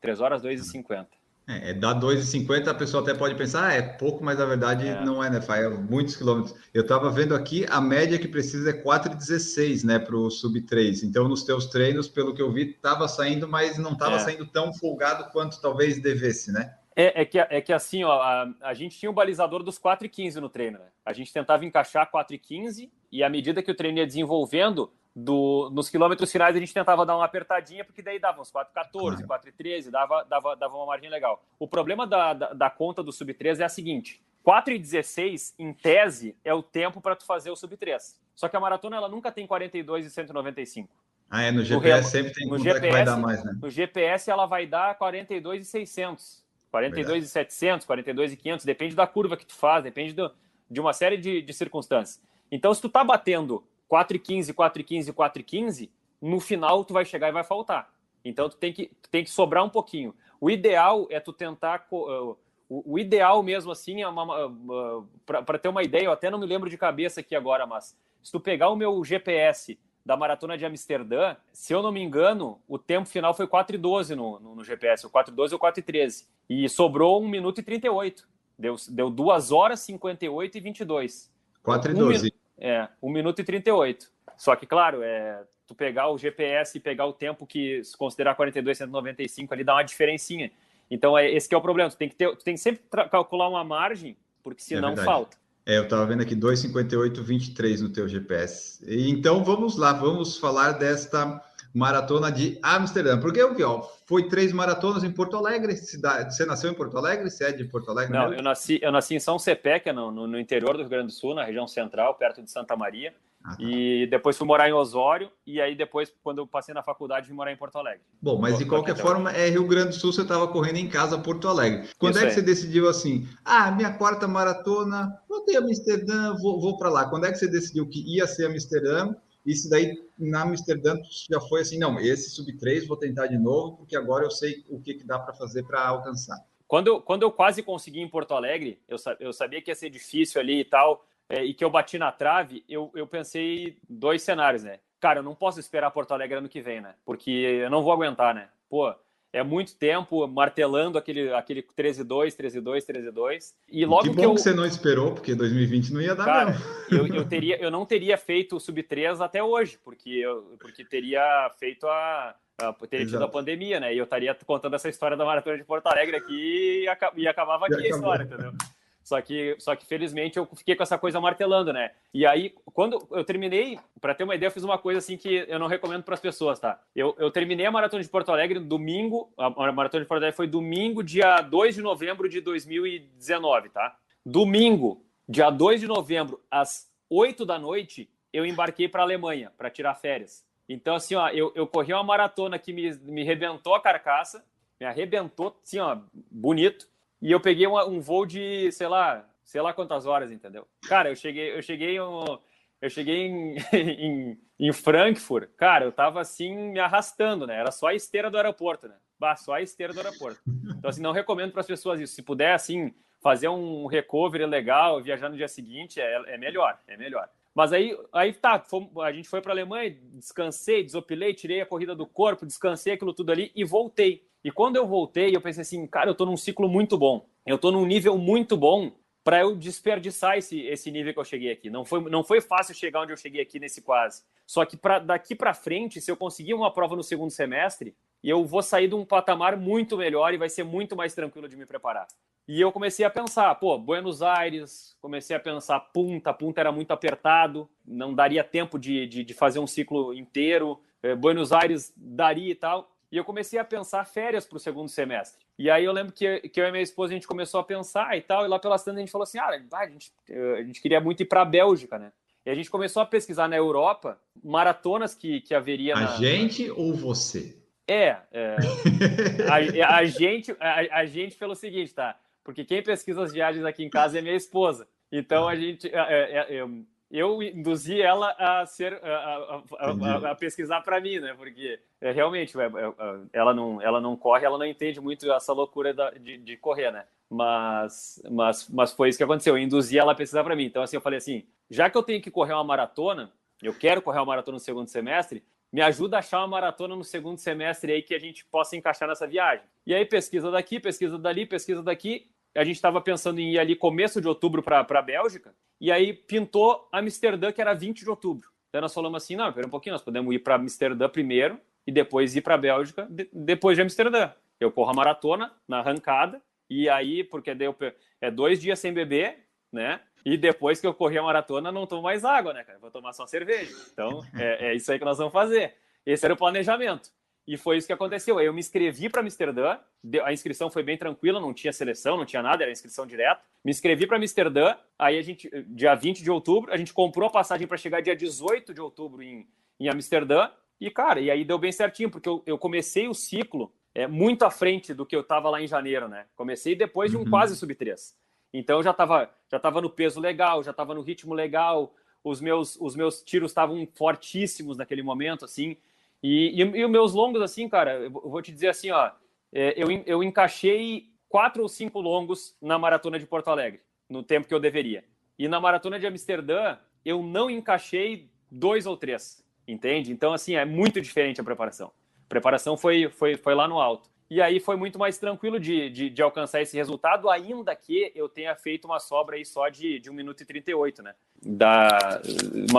3 horas 2 e 50. É, é dá 2,50, a pessoa até pode pensar, ah, é pouco, mas na verdade é. não é, né? Faz muitos quilômetros. Eu estava vendo aqui, a média que precisa é 4,16, né, para o sub 3. Então, nos teus treinos, pelo que eu vi, estava saindo, mas não estava é. saindo tão folgado quanto talvez devesse, né? É, é, que, é que assim, ó, a, a gente tinha o balizador dos 4,15 no treino, né? A gente tentava encaixar 4,15 e à medida que o treino ia desenvolvendo, do, nos quilômetros finais a gente tentava dar uma apertadinha, porque daí dava uns 4,14, 4,13, dava, dava, dava uma margem legal. O problema da, da, da conta do sub-3 é a seguinte: 4,16, em tese, é o tempo para tu fazer o sub-3. Só que a maratona ela nunca tem 42 e 195. Ah, é, no GPS no sempre tem no GPS, vai dar mais, né? No GPS ela vai dar 42,600, 42,700, 42,500, depende da curva que tu faz, depende do, de uma série de, de circunstâncias. Então, se tu tá batendo 4,15, 4,15, 4,15, no final tu vai chegar e vai faltar. Então, tu tem que, tu tem que sobrar um pouquinho. O ideal é tu tentar... Uh, o, o ideal mesmo assim, é uh, para ter uma ideia, eu até não me lembro de cabeça aqui agora, mas se tu pegar o meu GPS da maratona de Amsterdã, se eu não me engano, o tempo final foi 4,12 no, no, no GPS, o 4,12 ou 4,13. E sobrou 1 minuto e 38. Deu, deu 2 horas 58 e 22. 4,12. Um, é, 1 minuto e 38. Só que, claro, é, tu pegar o GPS e pegar o tempo que se considerar 42, 195 ali dá uma diferencinha. Então, é, esse é o problema. Tu tem que, ter, tu tem que sempre calcular uma margem, porque senão é falta. É, eu estava vendo aqui 2,58,23 no teu GPS. Então vamos lá, vamos falar desta maratona de Amsterdã. Porque eu vi, ó, foi três maratonas em Porto Alegre. Cidade, você nasceu em Porto Alegre? Você é de Porto Alegre? Não, eu nasci, eu nasci em São Cepé, que é no, no, no interior do Rio Grande do Sul, na região central, perto de Santa Maria. Ah, tá. E depois fui morar em Osório, e aí depois, quando eu passei na faculdade, fui morar em Porto Alegre. Bom, mas de qualquer forma, é Rio Grande do Sul, você estava correndo em casa, Porto Alegre. Quando Isso é que é. você decidiu assim, ah, minha quarta maratona, voltei a Amsterdã, vou, vou para lá. Quando é que você decidiu que ia ser Amsterdã? Isso daí, na Amsterdã, já foi assim, não, esse sub 3 vou tentar de novo, porque agora eu sei o que, que dá para fazer para alcançar. Quando eu, quando eu quase consegui em Porto Alegre, eu, eu sabia que ia ser difícil ali e tal, é, e que eu bati na trave, eu, eu pensei dois cenários, né? Cara, eu não posso esperar Porto Alegre ano que vem, né? Porque eu não vou aguentar, né? Pô, é muito tempo martelando aquele, aquele 13-2, 13-2, 13-2. E logo que bom que, eu... que você não esperou, porque 2020 não ia dar Cara, <laughs> eu, eu, teria, eu não teria feito o Sub-3 até hoje, porque, eu, porque teria feito a, a teria tido a pandemia, né? E eu estaria contando essa história da Maratona de Porto Alegre aqui e, e acabava aqui a história, entendeu? Só que, só que felizmente eu fiquei com essa coisa martelando, né? E aí, quando eu terminei, para ter uma ideia, eu fiz uma coisa assim que eu não recomendo para as pessoas, tá? Eu, eu terminei a maratona de Porto Alegre domingo, a maratona de Porto Alegre foi domingo, dia 2 de novembro de 2019, tá? Domingo, dia 2 de novembro, às 8 da noite, eu embarquei para Alemanha para tirar férias. Então, assim, ó, eu, eu corri uma maratona que me, me rebentou a carcaça, me arrebentou, assim, ó, bonito. E eu peguei um, um voo de, sei lá, sei lá quantas horas, entendeu? Cara, eu cheguei, eu cheguei, um, eu cheguei em, <laughs> em, em, Frankfurt, cara, eu tava assim me arrastando, né? Era só a esteira do aeroporto, né? Bah, só a esteira do aeroporto. Então, assim, não recomendo para as pessoas isso. Se puder, assim, fazer um recovery legal, viajar no dia seguinte, é, é melhor, é melhor. Mas aí, aí tá, fomos, a gente foi para a Alemanha, descansei, desopilei, tirei a corrida do corpo, descansei aquilo tudo ali e voltei. E quando eu voltei, eu pensei assim, cara, eu tô num ciclo muito bom. Eu tô num nível muito bom para eu desperdiçar esse, esse nível que eu cheguei aqui. Não foi, não foi fácil chegar onde eu cheguei aqui nesse quase. Só que pra, daqui para frente, se eu conseguir uma prova no segundo semestre, eu vou sair de um patamar muito melhor e vai ser muito mais tranquilo de me preparar. E eu comecei a pensar, pô, Buenos Aires, comecei a pensar, Punta, Punta era muito apertado, não daria tempo de, de, de fazer um ciclo inteiro, eh, Buenos Aires daria e tal. E eu comecei a pensar férias para o segundo semestre. E aí eu lembro que, que eu e minha esposa a gente começou a pensar e tal, e lá pelas tantas a gente falou assim: ah, a gente, a gente queria muito ir para a Bélgica, né? E a gente começou a pesquisar na Europa maratonas que, que haveria. A na... gente ou você? É, é <laughs> a, a, gente, a, a, gente pelo seguinte, tá? Porque quem pesquisa as viagens aqui em casa é minha esposa. Então a gente, é, é, é eu induzi ela a ser a, a, a pesquisar para mim, né? Porque é, realmente ela não ela não corre, ela não entende muito essa loucura da, de, de, correr, né? Mas, mas mas foi isso que aconteceu. Eu induzi ela a pesquisar para mim. Então assim eu falei assim, já que eu tenho que correr uma maratona, eu quero correr uma maratona no segundo semestre, me ajuda a achar uma maratona no segundo semestre aí que a gente possa encaixar nessa viagem. E aí pesquisa daqui, pesquisa dali, pesquisa daqui. A gente estava pensando em ir ali começo de outubro para a Bélgica. E aí pintou Amsterdã, que era 20 de outubro. Então nós falamos assim: não, espera um pouquinho, nós podemos ir para Amsterdã primeiro e depois ir para a Bélgica de, depois de Amsterdã. Eu corro a maratona na arrancada, e aí, porque deu, é dois dias sem beber, né? E depois que eu corri a maratona, não tomo mais água, né, cara? Vou tomar só cerveja. Então, é, é isso aí que nós vamos fazer. Esse era o planejamento. E foi isso que aconteceu. Eu me inscrevi para Amsterdã, a inscrição foi bem tranquila, não tinha seleção, não tinha nada, era inscrição direta. Me inscrevi para Amsterdã, aí a gente, dia 20 de outubro, a gente comprou a passagem para chegar dia 18 de outubro em, em Amsterdã, E, cara, e aí deu bem certinho, porque eu, eu comecei o ciclo é, muito à frente do que eu estava lá em janeiro, né? Comecei depois de um uhum. quase sub 3. Então eu já estava já tava no peso legal, já estava no ritmo legal, os meus, os meus tiros estavam fortíssimos naquele momento, assim. E, e, e, os meus longos, assim, cara, eu vou te dizer assim, ó, é, eu, eu encaixei quatro ou cinco longos na maratona de Porto Alegre, no tempo que eu deveria. E na maratona de Amsterdã, eu não encaixei dois ou três, entende? Então, assim, é muito diferente a preparação. A preparação foi, foi, foi lá no alto. E aí foi muito mais tranquilo de, de, de, alcançar esse resultado, ainda que eu tenha feito uma sobra aí só de, de 1 minuto e 38, né? Da,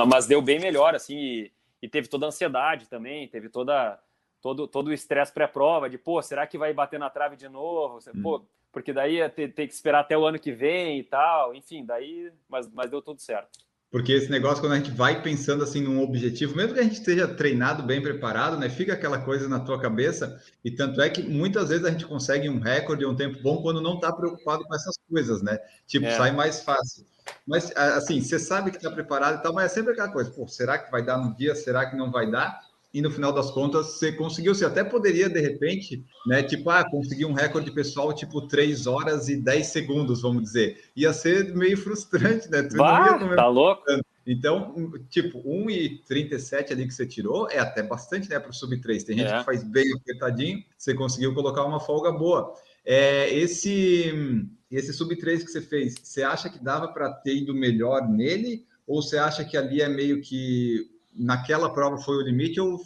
mas deu bem melhor, assim, e, e teve toda a ansiedade também, teve toda, todo, todo o estresse pré-prova, de, pô, será que vai bater na trave de novo? Pô, hum. porque daí ia ter, ter, que esperar até o ano que vem e tal, enfim, daí, mas, mas deu tudo certo. Porque esse negócio, quando a gente vai pensando assim num objetivo, mesmo que a gente esteja treinado, bem preparado, né? Fica aquela coisa na tua cabeça. E tanto é que muitas vezes a gente consegue um recorde, um tempo bom, quando não está preocupado com essas coisas, né? Tipo, é. sai mais fácil. Mas, assim, você sabe que está preparado e tal, mas é sempre aquela coisa, pô, será que vai dar no dia? Será que não vai dar? E no final das contas você conseguiu. Você até poderia, de repente, né, tipo, ah, conseguir um recorde pessoal, tipo, 3 horas e 10 segundos, vamos dizer. Ia ser meio frustrante, né? Tu bah, tá louco? Então, tipo, 1,37 ali que você tirou é até bastante, né, para o sub-3. Tem gente é. que faz bem apertadinho, você conseguiu colocar uma folga boa. É, esse esse sub-3 que você fez, você acha que dava para ter ido melhor nele? Ou você acha que ali é meio que naquela prova foi o limite ou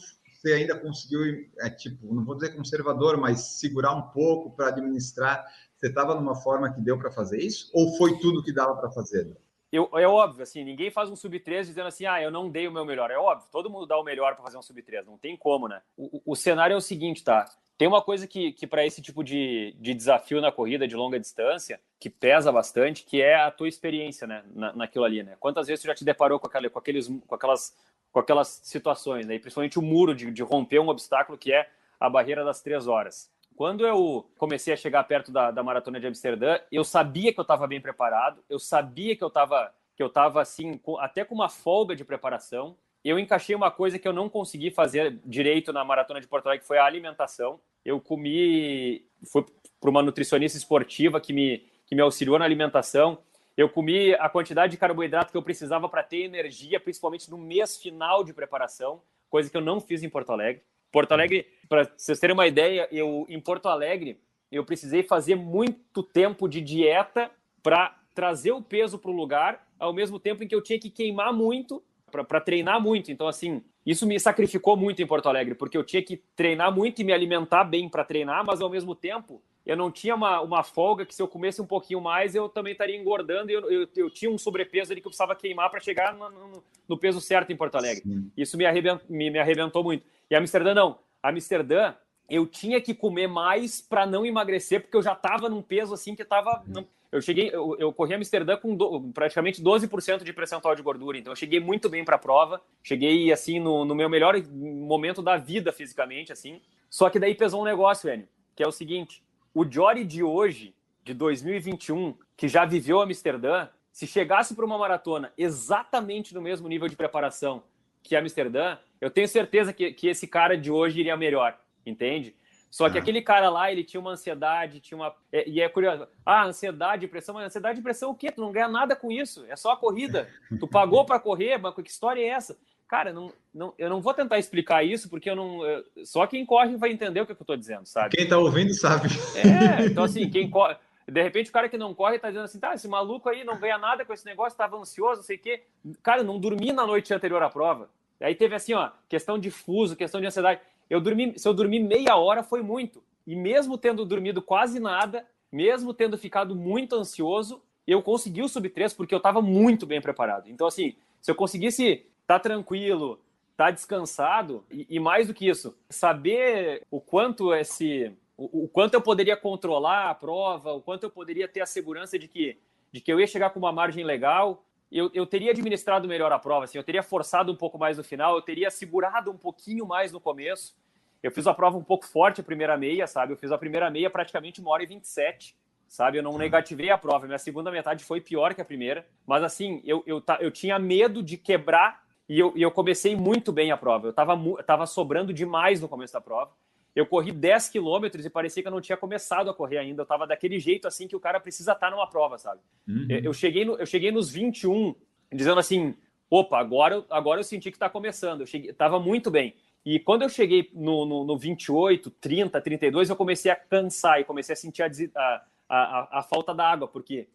você ainda conseguiu, é, tipo, não vou dizer conservador, mas segurar um pouco para administrar? Você estava numa forma que deu para fazer isso? Ou foi tudo que dava para fazer? Eu, é óbvio, assim, ninguém faz um sub-3 dizendo assim, ah, eu não dei o meu melhor. É óbvio, todo mundo dá o melhor para fazer um sub-3, não tem como, né? O, o, cenário é o seguinte, tá? Tem uma coisa que, que para esse tipo de, de desafio na corrida de longa distância, que pesa bastante, que é a tua experiência, né, na, naquilo ali, né? Quantas vezes tu já te deparou com, aquela, com, aqueles, com aquelas com aquelas situações, né? E principalmente o muro de, de romper um obstáculo que é a barreira das três horas. Quando eu comecei a chegar perto da, da maratona de Amsterdã, eu sabia que eu estava bem preparado, eu sabia que eu estava que eu estava assim, até com uma folga de preparação. Eu encaixei uma coisa que eu não consegui fazer direito na maratona de Porto Alegre, que foi a alimentação. Eu comi, fui para uma nutricionista esportiva que me, que me auxiliou na alimentação. Eu comi a quantidade de carboidrato que eu precisava para ter energia, principalmente no mês final de preparação, coisa que eu não fiz em Porto Alegre. Porto Alegre, para vocês terem uma ideia, eu em Porto Alegre eu precisei fazer muito tempo de dieta para trazer o peso para o lugar, ao mesmo tempo em que eu tinha que queimar muito para treinar muito. Então, assim, isso me sacrificou muito em Porto Alegre, porque eu tinha que treinar muito e me alimentar bem para treinar, mas ao mesmo tempo eu não tinha uma, uma folga que se eu comesse um pouquinho mais eu também estaria engordando e eu, eu, eu tinha um sobrepeso ali que eu precisava queimar para chegar no, no, no, peso certo em Porto Alegre. Sim. Isso me arrebentou, me, me arrebentou muito. E Amsterdã não. Amsterdã eu tinha que comer mais para não emagrecer, porque eu já estava num peso assim que estava. Eu cheguei, eu, eu corri Amsterdã com do, praticamente 12% de percentual de gordura, então eu cheguei muito bem para a prova, cheguei assim no, no, meu melhor momento da vida fisicamente, assim. Só que daí pesou um negócio, Enio, que é o seguinte: o Jory de hoje, de 2021, que já viveu Amsterdã, se chegasse para uma maratona exatamente no mesmo nível de preparação que Amsterdã, eu tenho certeza que, que esse cara de hoje iria melhor, entende? Só que ah. aquele cara lá, ele tinha uma ansiedade, tinha uma. É, e é curioso. Ah, ansiedade, pressão, mas ansiedade e pressão o quê? Tu não ganha nada com isso. É só a corrida. Tu pagou para correr, mas que história é essa? Cara, não, não, eu não vou tentar explicar isso, porque eu não. Só quem corre vai entender o que eu estou dizendo, sabe? Quem está ouvindo sabe. É, então assim, quem corre. De repente o cara que não corre está dizendo assim, tá, esse maluco aí não ganha nada com esse negócio, estava ansioso, não sei o quê. Cara, não dormi na noite anterior à prova. Aí teve assim, ó, questão de fuso, questão de ansiedade. Eu dormi, se eu dormir meia hora foi muito. E mesmo tendo dormido quase nada, mesmo tendo ficado muito ansioso, eu consegui o sub 3 porque eu estava muito bem preparado. Então, assim, se eu conseguisse tá tranquilo, tá descansado e, e mais do que isso, saber o quanto esse o, o, quanto eu poderia controlar a prova, o quanto eu poderia ter a segurança de que de que eu ia chegar com uma margem legal, eu, eu teria administrado melhor a prova, assim, eu teria forçado um pouco mais no final, eu teria segurado um pouquinho mais no começo. Eu fiz a prova um pouco forte a primeira meia, sabe? Eu fiz a primeira meia praticamente uma hora e 27 sabe? Eu não negativei a prova. Minha segunda metade foi pior que a primeira. Mas assim, eu, eu, eu tinha medo de quebrar E eu, e eu comecei muito bem a prova. Eu estava tava sobrando demais no começo da prova. Eu corri 10 quilômetros e parecia que eu não tinha começado a correr ainda. Eu estava daquele jeito assim que o cara precisa estar tá numa prova, sabe? Uhum. Eu, eu, cheguei no, eu cheguei nos 21, dizendo assim: opa, agora, agora eu senti que está começando. Eu cheguei, tava muito bem. E quando eu cheguei no, no, no 28, 30, 32, eu comecei a cansar e comecei a sentir a, a, a, a falta da água, porque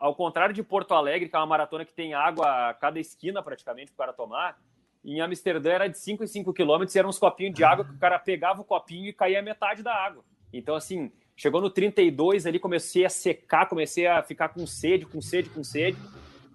ao contrário de Porto Alegre, que é uma maratona que tem água a cada esquina praticamente para o cara tomar, em Amsterdã era de 5 em 5 quilômetros e eram uns copinhos de água que o cara pegava o copinho e caía metade da água. Então, assim, chegou no 32 ali, comecei a secar, comecei a ficar com sede, com sede, com sede.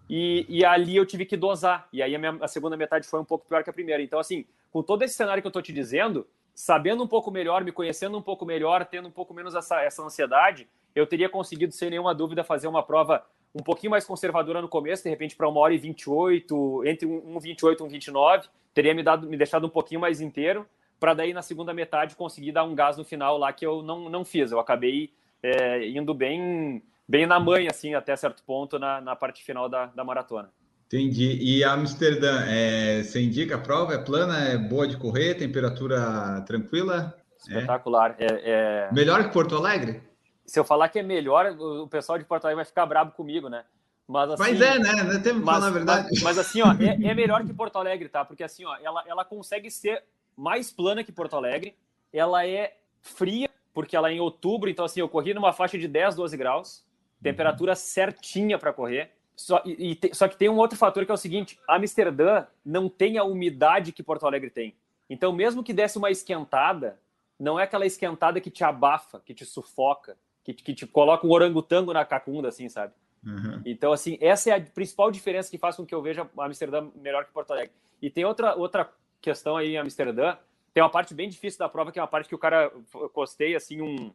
E, e ali eu tive que dosar. E aí a, minha, a segunda metade foi um pouco pior que a primeira. Então, assim, com todo esse cenário que eu tô te dizendo, sabendo um pouco melhor, me conhecendo um pouco melhor, tendo um pouco menos essa, essa ansiedade, eu teria conseguido, sem nenhuma dúvida, fazer uma prova um pouquinho mais conservadora no começo, de repente para uma hora e 28, entre 1,28 e 1,29, teria me, dado, me deixado um pouquinho mais inteiro, para daí na segunda metade conseguir dar um gás no final lá que eu não, não fiz. Eu acabei é, indo bem bem na mãe, assim, até certo ponto, na, na parte final da, da maratona. Entendi. E Amsterdã, é, você indica a prova? É plana? É boa de correr? Temperatura tranquila? Espetacular. É. É, Melhor que Porto Alegre? Se eu falar que é melhor, o pessoal de Porto Alegre vai ficar bravo comigo, né? Mas, assim, mas é, né? Não temos que falar a verdade. Mas, mas assim, ó, é, é, melhor que Porto Alegre, tá? Porque assim, ó, ela, ela consegue ser mais plana que Porto Alegre. Ela é fria, porque ela é em outubro, então assim, eu corri numa faixa de 10, 12 graus, temperatura uhum. certinha para correr. Só, e, e te, só que tem um outro fator que é o seguinte: Amsterdã não tem a umidade que Porto Alegre tem. Então, mesmo que desse uma esquentada, não é aquela esquentada que te abafa, que te sufoca que, que te coloca um orangotango na cacunda, assim, sabe? Uhum. Então, assim, essa é a principal diferença que faz com que eu veja Amsterdã melhor que Porto Alegre. E tem outra, outra questão aí em Amsterdã, tem uma parte bem difícil da prova, que é uma parte que o cara costeia, assim, um,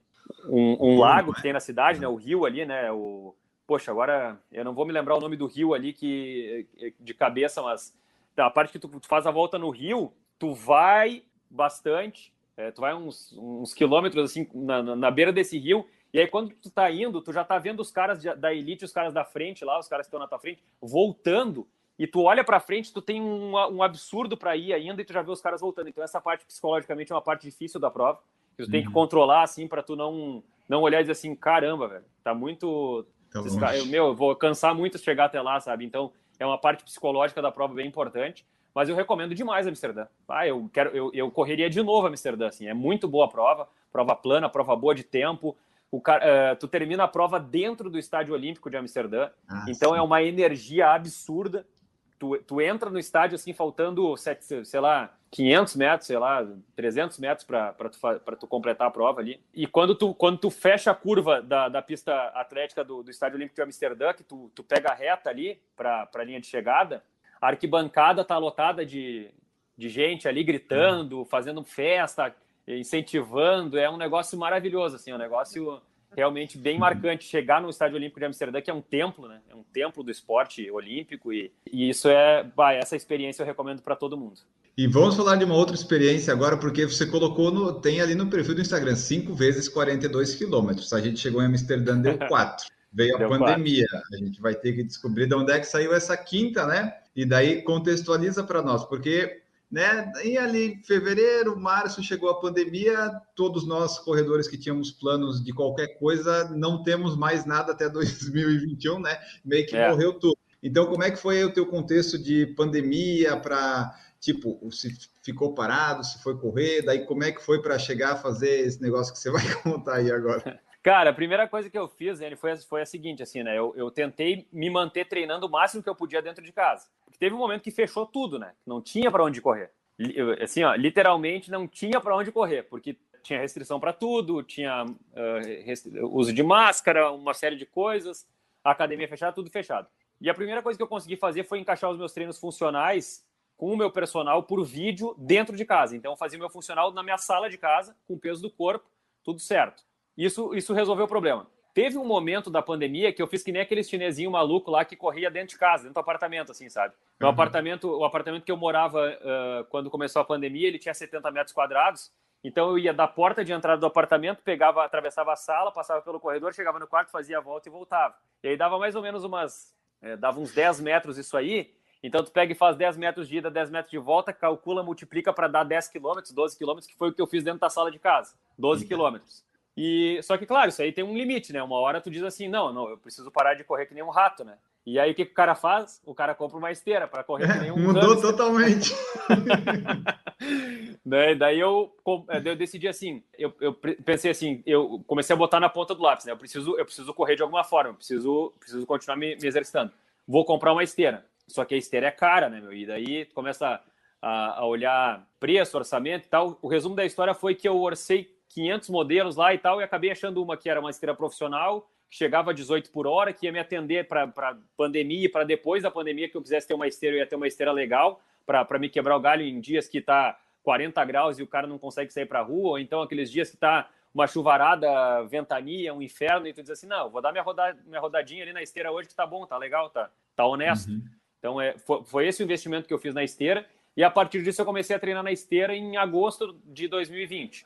um, um lago que tem na cidade, né? O rio ali, né? O, poxa, agora eu não vou me lembrar o nome do rio ali que de cabeça, mas a parte que tu, tu faz a volta no rio, tu vai bastante, é, tu vai uns, uns quilômetros assim na, na, beira desse rio e aí, quando tu tá indo, tu já tá vendo os caras da elite, os caras da frente lá, os caras que estão na tua frente, voltando, e tu olha para frente, tu tem um, um absurdo para ir ainda e tu já vê os caras voltando. Então, essa parte psicologicamente é uma parte difícil da prova, que tu uhum. tem que uhum. controlar, assim, para tu não, não olhar e dizer assim: caramba, velho, tá muito. Tá eu, meu, eu vou cansar muito de chegar até lá, sabe? Então, é uma parte psicológica da prova bem importante. Mas eu recomendo demais Amsterdã. Ah, eu quero, eu, eu correria de novo Amsterdã, assim. É muito boa a prova, prova plana, prova boa de tempo o uh, tu termina a prova dentro do Estádio Olímpico de Amsterdã, ah, então sim. é uma energia absurda. Tu, tu entra no estádio assim, faltando, sete, sei lá, 500 metros, sei lá, 300 metros para tu, tu completar a prova ali. E quando tu, quando tu fecha a curva da, da pista atlética do, do Estádio Olímpico de Amsterdã, que tu, tu pega a reta ali para a linha de chegada, a arquibancada tá lotada de, de gente ali gritando, fazendo festa, incentivando, é um negócio maravilhoso, assim, é um negócio realmente bem marcante chegar no Estádio Olímpico de Amsterdã, que é um templo, né? É um templo do esporte olímpico e, e isso é, bah, essa experiência eu recomendo para todo mundo. E vamos falar de uma outra experiência agora, porque você colocou no, tem ali no perfil do Instagram 5 vezes 42 quilômetros. A gente chegou em Amsterdã, deu <laughs> 4. Veio deu a pandemia. Quatro. A gente vai ter que descobrir de onde é que saiu essa quinta, né? E daí contextualiza para nós, porque né? E ali fevereiro, março chegou a pandemia, todos nós corredores que tínhamos planos de qualquer coisa, não temos mais nada até <laughs> 2021, né? Meio que é. morreu tudo. Então, como é que foi o teu contexto de pandemia para tipo, se ficou parado, se foi correr, daí como é que foi para chegar a fazer esse negócio que você vai <laughs> contar aí agora? Cara, a primeira coisa que eu fiz, ele foi, foi a seguinte, assim, né? Eu, eu tentei me manter treinando o máximo que eu podia dentro de casa teve um momento que fechou tudo, né? Não tinha para onde correr. Assim, ó, literalmente não tinha para onde correr, porque tinha restrição para tudo, tinha uh, uso de máscara, uma série de coisas, a academia fechada, tudo fechado. E a primeira coisa que eu consegui fazer foi encaixar os meus treinos funcionais com o meu personal por vídeo dentro de casa. Então, eu fazia meu funcional na minha sala de casa, com o peso do corpo, tudo certo. Isso, isso resolveu o problema. Teve um momento da pandemia que eu fiz que nem aquele chinesinho maluco lá que corria dentro de casa, dentro do apartamento, assim, sabe? Uhum. O apartamento, o apartamento que eu morava uh, quando começou a pandemia, ele tinha 70 metros quadrados. Então eu ia da porta de entrada do apartamento, pegava, atravessava a sala, passava pelo corredor, chegava no quarto, fazia a volta e voltava. E aí dava mais ou menos umas, é, dava uns 10 metros isso aí. Então tu pega e faz 10 metros de ida, 10 metros de volta, calcula, multiplica para dar 10 quilômetros, 12 quilômetros, que foi o que eu fiz dentro da sala de casa. 12 quilômetros. E só que, claro, isso aí tem um limite, né? Uma hora tu diz assim, não, não, eu preciso parar de correr que nem um rato, né? E aí o que, que o cara faz? O cara compra uma esteira para correr que nem <laughs> um Mudou hamster. totalmente. <laughs> né? Daí eu, eu decidi assim, eu, eu, pensei assim, eu comecei a botar na ponta do lápis, né? Eu preciso, eu preciso correr de alguma forma, eu preciso, preciso continuar me, me exercitando. Vou comprar uma esteira. Só que a esteira é cara, né, meu? E daí começa a, a olhar preço, orçamento e tal. O resumo da história foi que eu orcei 500 modelos lá e tal, e acabei achando uma que era uma esteira profissional, que chegava a 18 por hora, que ia me atender para pandemia e para depois da pandemia, que eu quisesse ter uma esteira, eu ia ter uma esteira legal para me quebrar o galho em dias que está 40 graus e o cara não consegue sair para a rua, ou então aqueles dias que está uma chuvarada, ventania, um inferno, e tu diz assim, não, vou dar minha, roda, minha rodadinha ali na esteira hoje que tá bom, tá legal, tá, tá honesto. Uhum. Então, é, foi, foi, esse o investimento que eu fiz na esteira, e a partir disso eu comecei a treinar na esteira em agosto de 2020.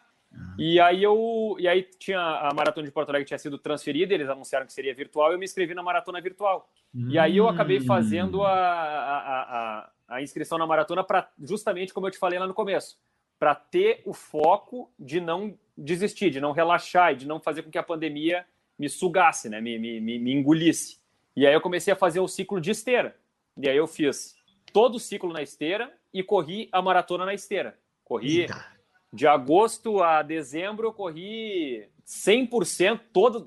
E aí eu e aí tinha a maratona de Porto Alegre tinha sido transferida, eles anunciaram que seria virtual, eu me inscrevi na maratona virtual. Uhum. E aí eu acabei fazendo a, a, a, a inscrição na maratona para justamente como eu te falei lá no começo, para ter o foco de não desistir, de não relaxar e de não fazer com que a pandemia me sugasse, né, me, me, me engolisse. E aí eu comecei a fazer o ciclo de esteira. E aí eu fiz todo o ciclo na esteira e corri a maratona na esteira. Corri Eita. De agosto a dezembro, eu corri 100% todo.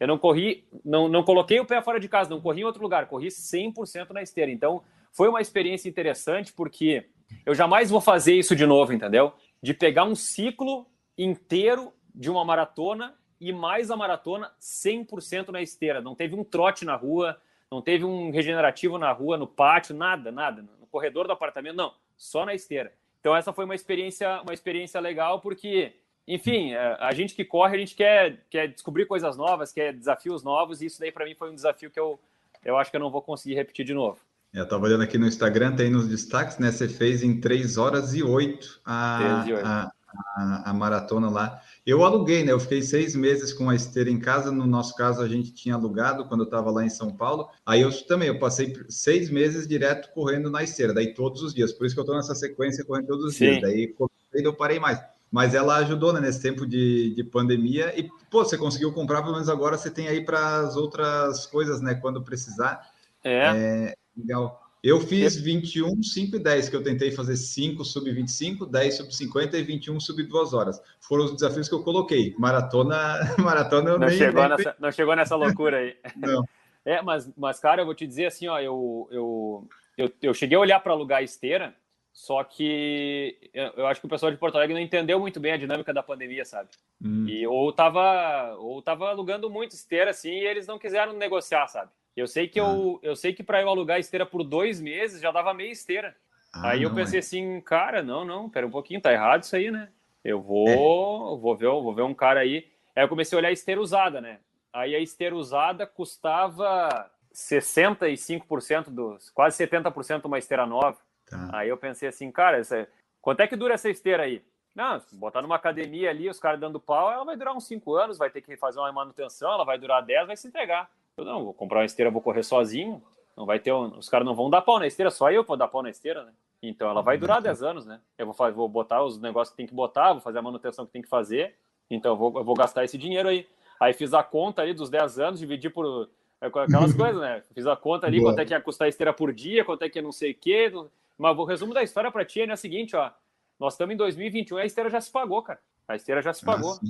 eu não corri, não, não coloquei o pé fora de casa, não corri em outro lugar, corri 100% na esteira. Então foi uma experiência interessante porque eu jamais vou fazer isso de novo, entendeu? De pegar um ciclo inteiro de uma maratona e mais a maratona 100% na esteira. Não teve um trote na rua, não teve um regenerativo na rua, no pátio, nada, nada. No corredor do apartamento, não, só na esteira. Então essa foi uma experiência, uma experiência legal porque, enfim, é, a gente que corre, a gente quer, quer descobrir coisas novas, quer desafios novos e isso daí para mim foi um desafio que eu, eu acho que eu não vou conseguir repetir de novo. Eu estava olhando aqui no Instagram, tem nos destaques, né? Você fez em 3 horas e 8 a, 3 e 8. a, a, a, maratona lá. Eu aluguei, né? Eu fiquei seis meses com a esteira em casa. No nosso caso, a gente tinha alugado quando eu estava lá em São Paulo. Aí eu também, eu passei seis meses direto correndo na esteira, daí todos os dias. Por isso que eu estou nessa sequência correndo todos os Sim. dias. Daí eu parei mais. Mas ela ajudou né, nesse tempo de, de pandemia. E, pô, você conseguiu comprar, pelo menos agora você tem aí para as outras coisas, né? Quando precisar. É. é legal. Eu fiz 21, 5 e 10, que eu tentei fazer 5 sub 25, 10 sub 50 e 21 sub 2 horas. Foram os desafios que eu coloquei. Maratona, <laughs> maratona eu não nem, chegou nem... Nessa, não chegou nessa loucura aí. não. <laughs> É, mas, mas, cara, eu vou te dizer assim, ó, eu, eu, eu, eu cheguei a olhar para alugar a esteira, só que eu, eu, acho que o pessoal de Porto Alegre não entendeu muito bem a dinâmica da pandemia, sabe? Hum. E ou tava, ou tava alugando muito esteira, assim, e eles não quiseram negociar, sabe? Eu sei que ah. eu, eu sei que para eu alugar esteira por dois meses já dava meia esteira. Ah, aí eu pensei é. assim, cara, não, não, pera um pouquinho, tá errado isso aí, né? Eu vou, é. vou ver, vou ver um cara aí. Aí eu comecei a olhar a esteira usada, né? Aí a esteira usada custava 65% dos, quase 70% uma esteira nova. Tá. Aí eu pensei assim, cara, essa, quanto é que dura essa esteira aí? Não, botar numa academia ali, os caras dando pau, ela vai durar uns 5 anos, vai ter que fazer uma manutenção, ela vai durar 10, vai se entregar. Eu não, vou comprar uma esteira, vou correr sozinho. Não vai ter, um, os caras não vão dar pau na esteira, só eu vou dar pau na esteira, né? Então ela vai durar 10 anos, né? Eu vou, fazer, vou botar os negócios que tem que botar, vou fazer a manutenção que tem que fazer. Então eu vou, eu vou gastar esse dinheiro aí. Aí fiz a conta ali dos 10 anos, dividi por é, aquelas coisas, né? Fiz a conta ali, Boa. quanto é que ia custar a esteira por dia, quanto é que ia não sei o quê. Mas o resumo da história para ti é o seguinte, ó. Nós estamos em 2021 e a esteira já se pagou, cara. A esteira já se ah, pagou. Ah,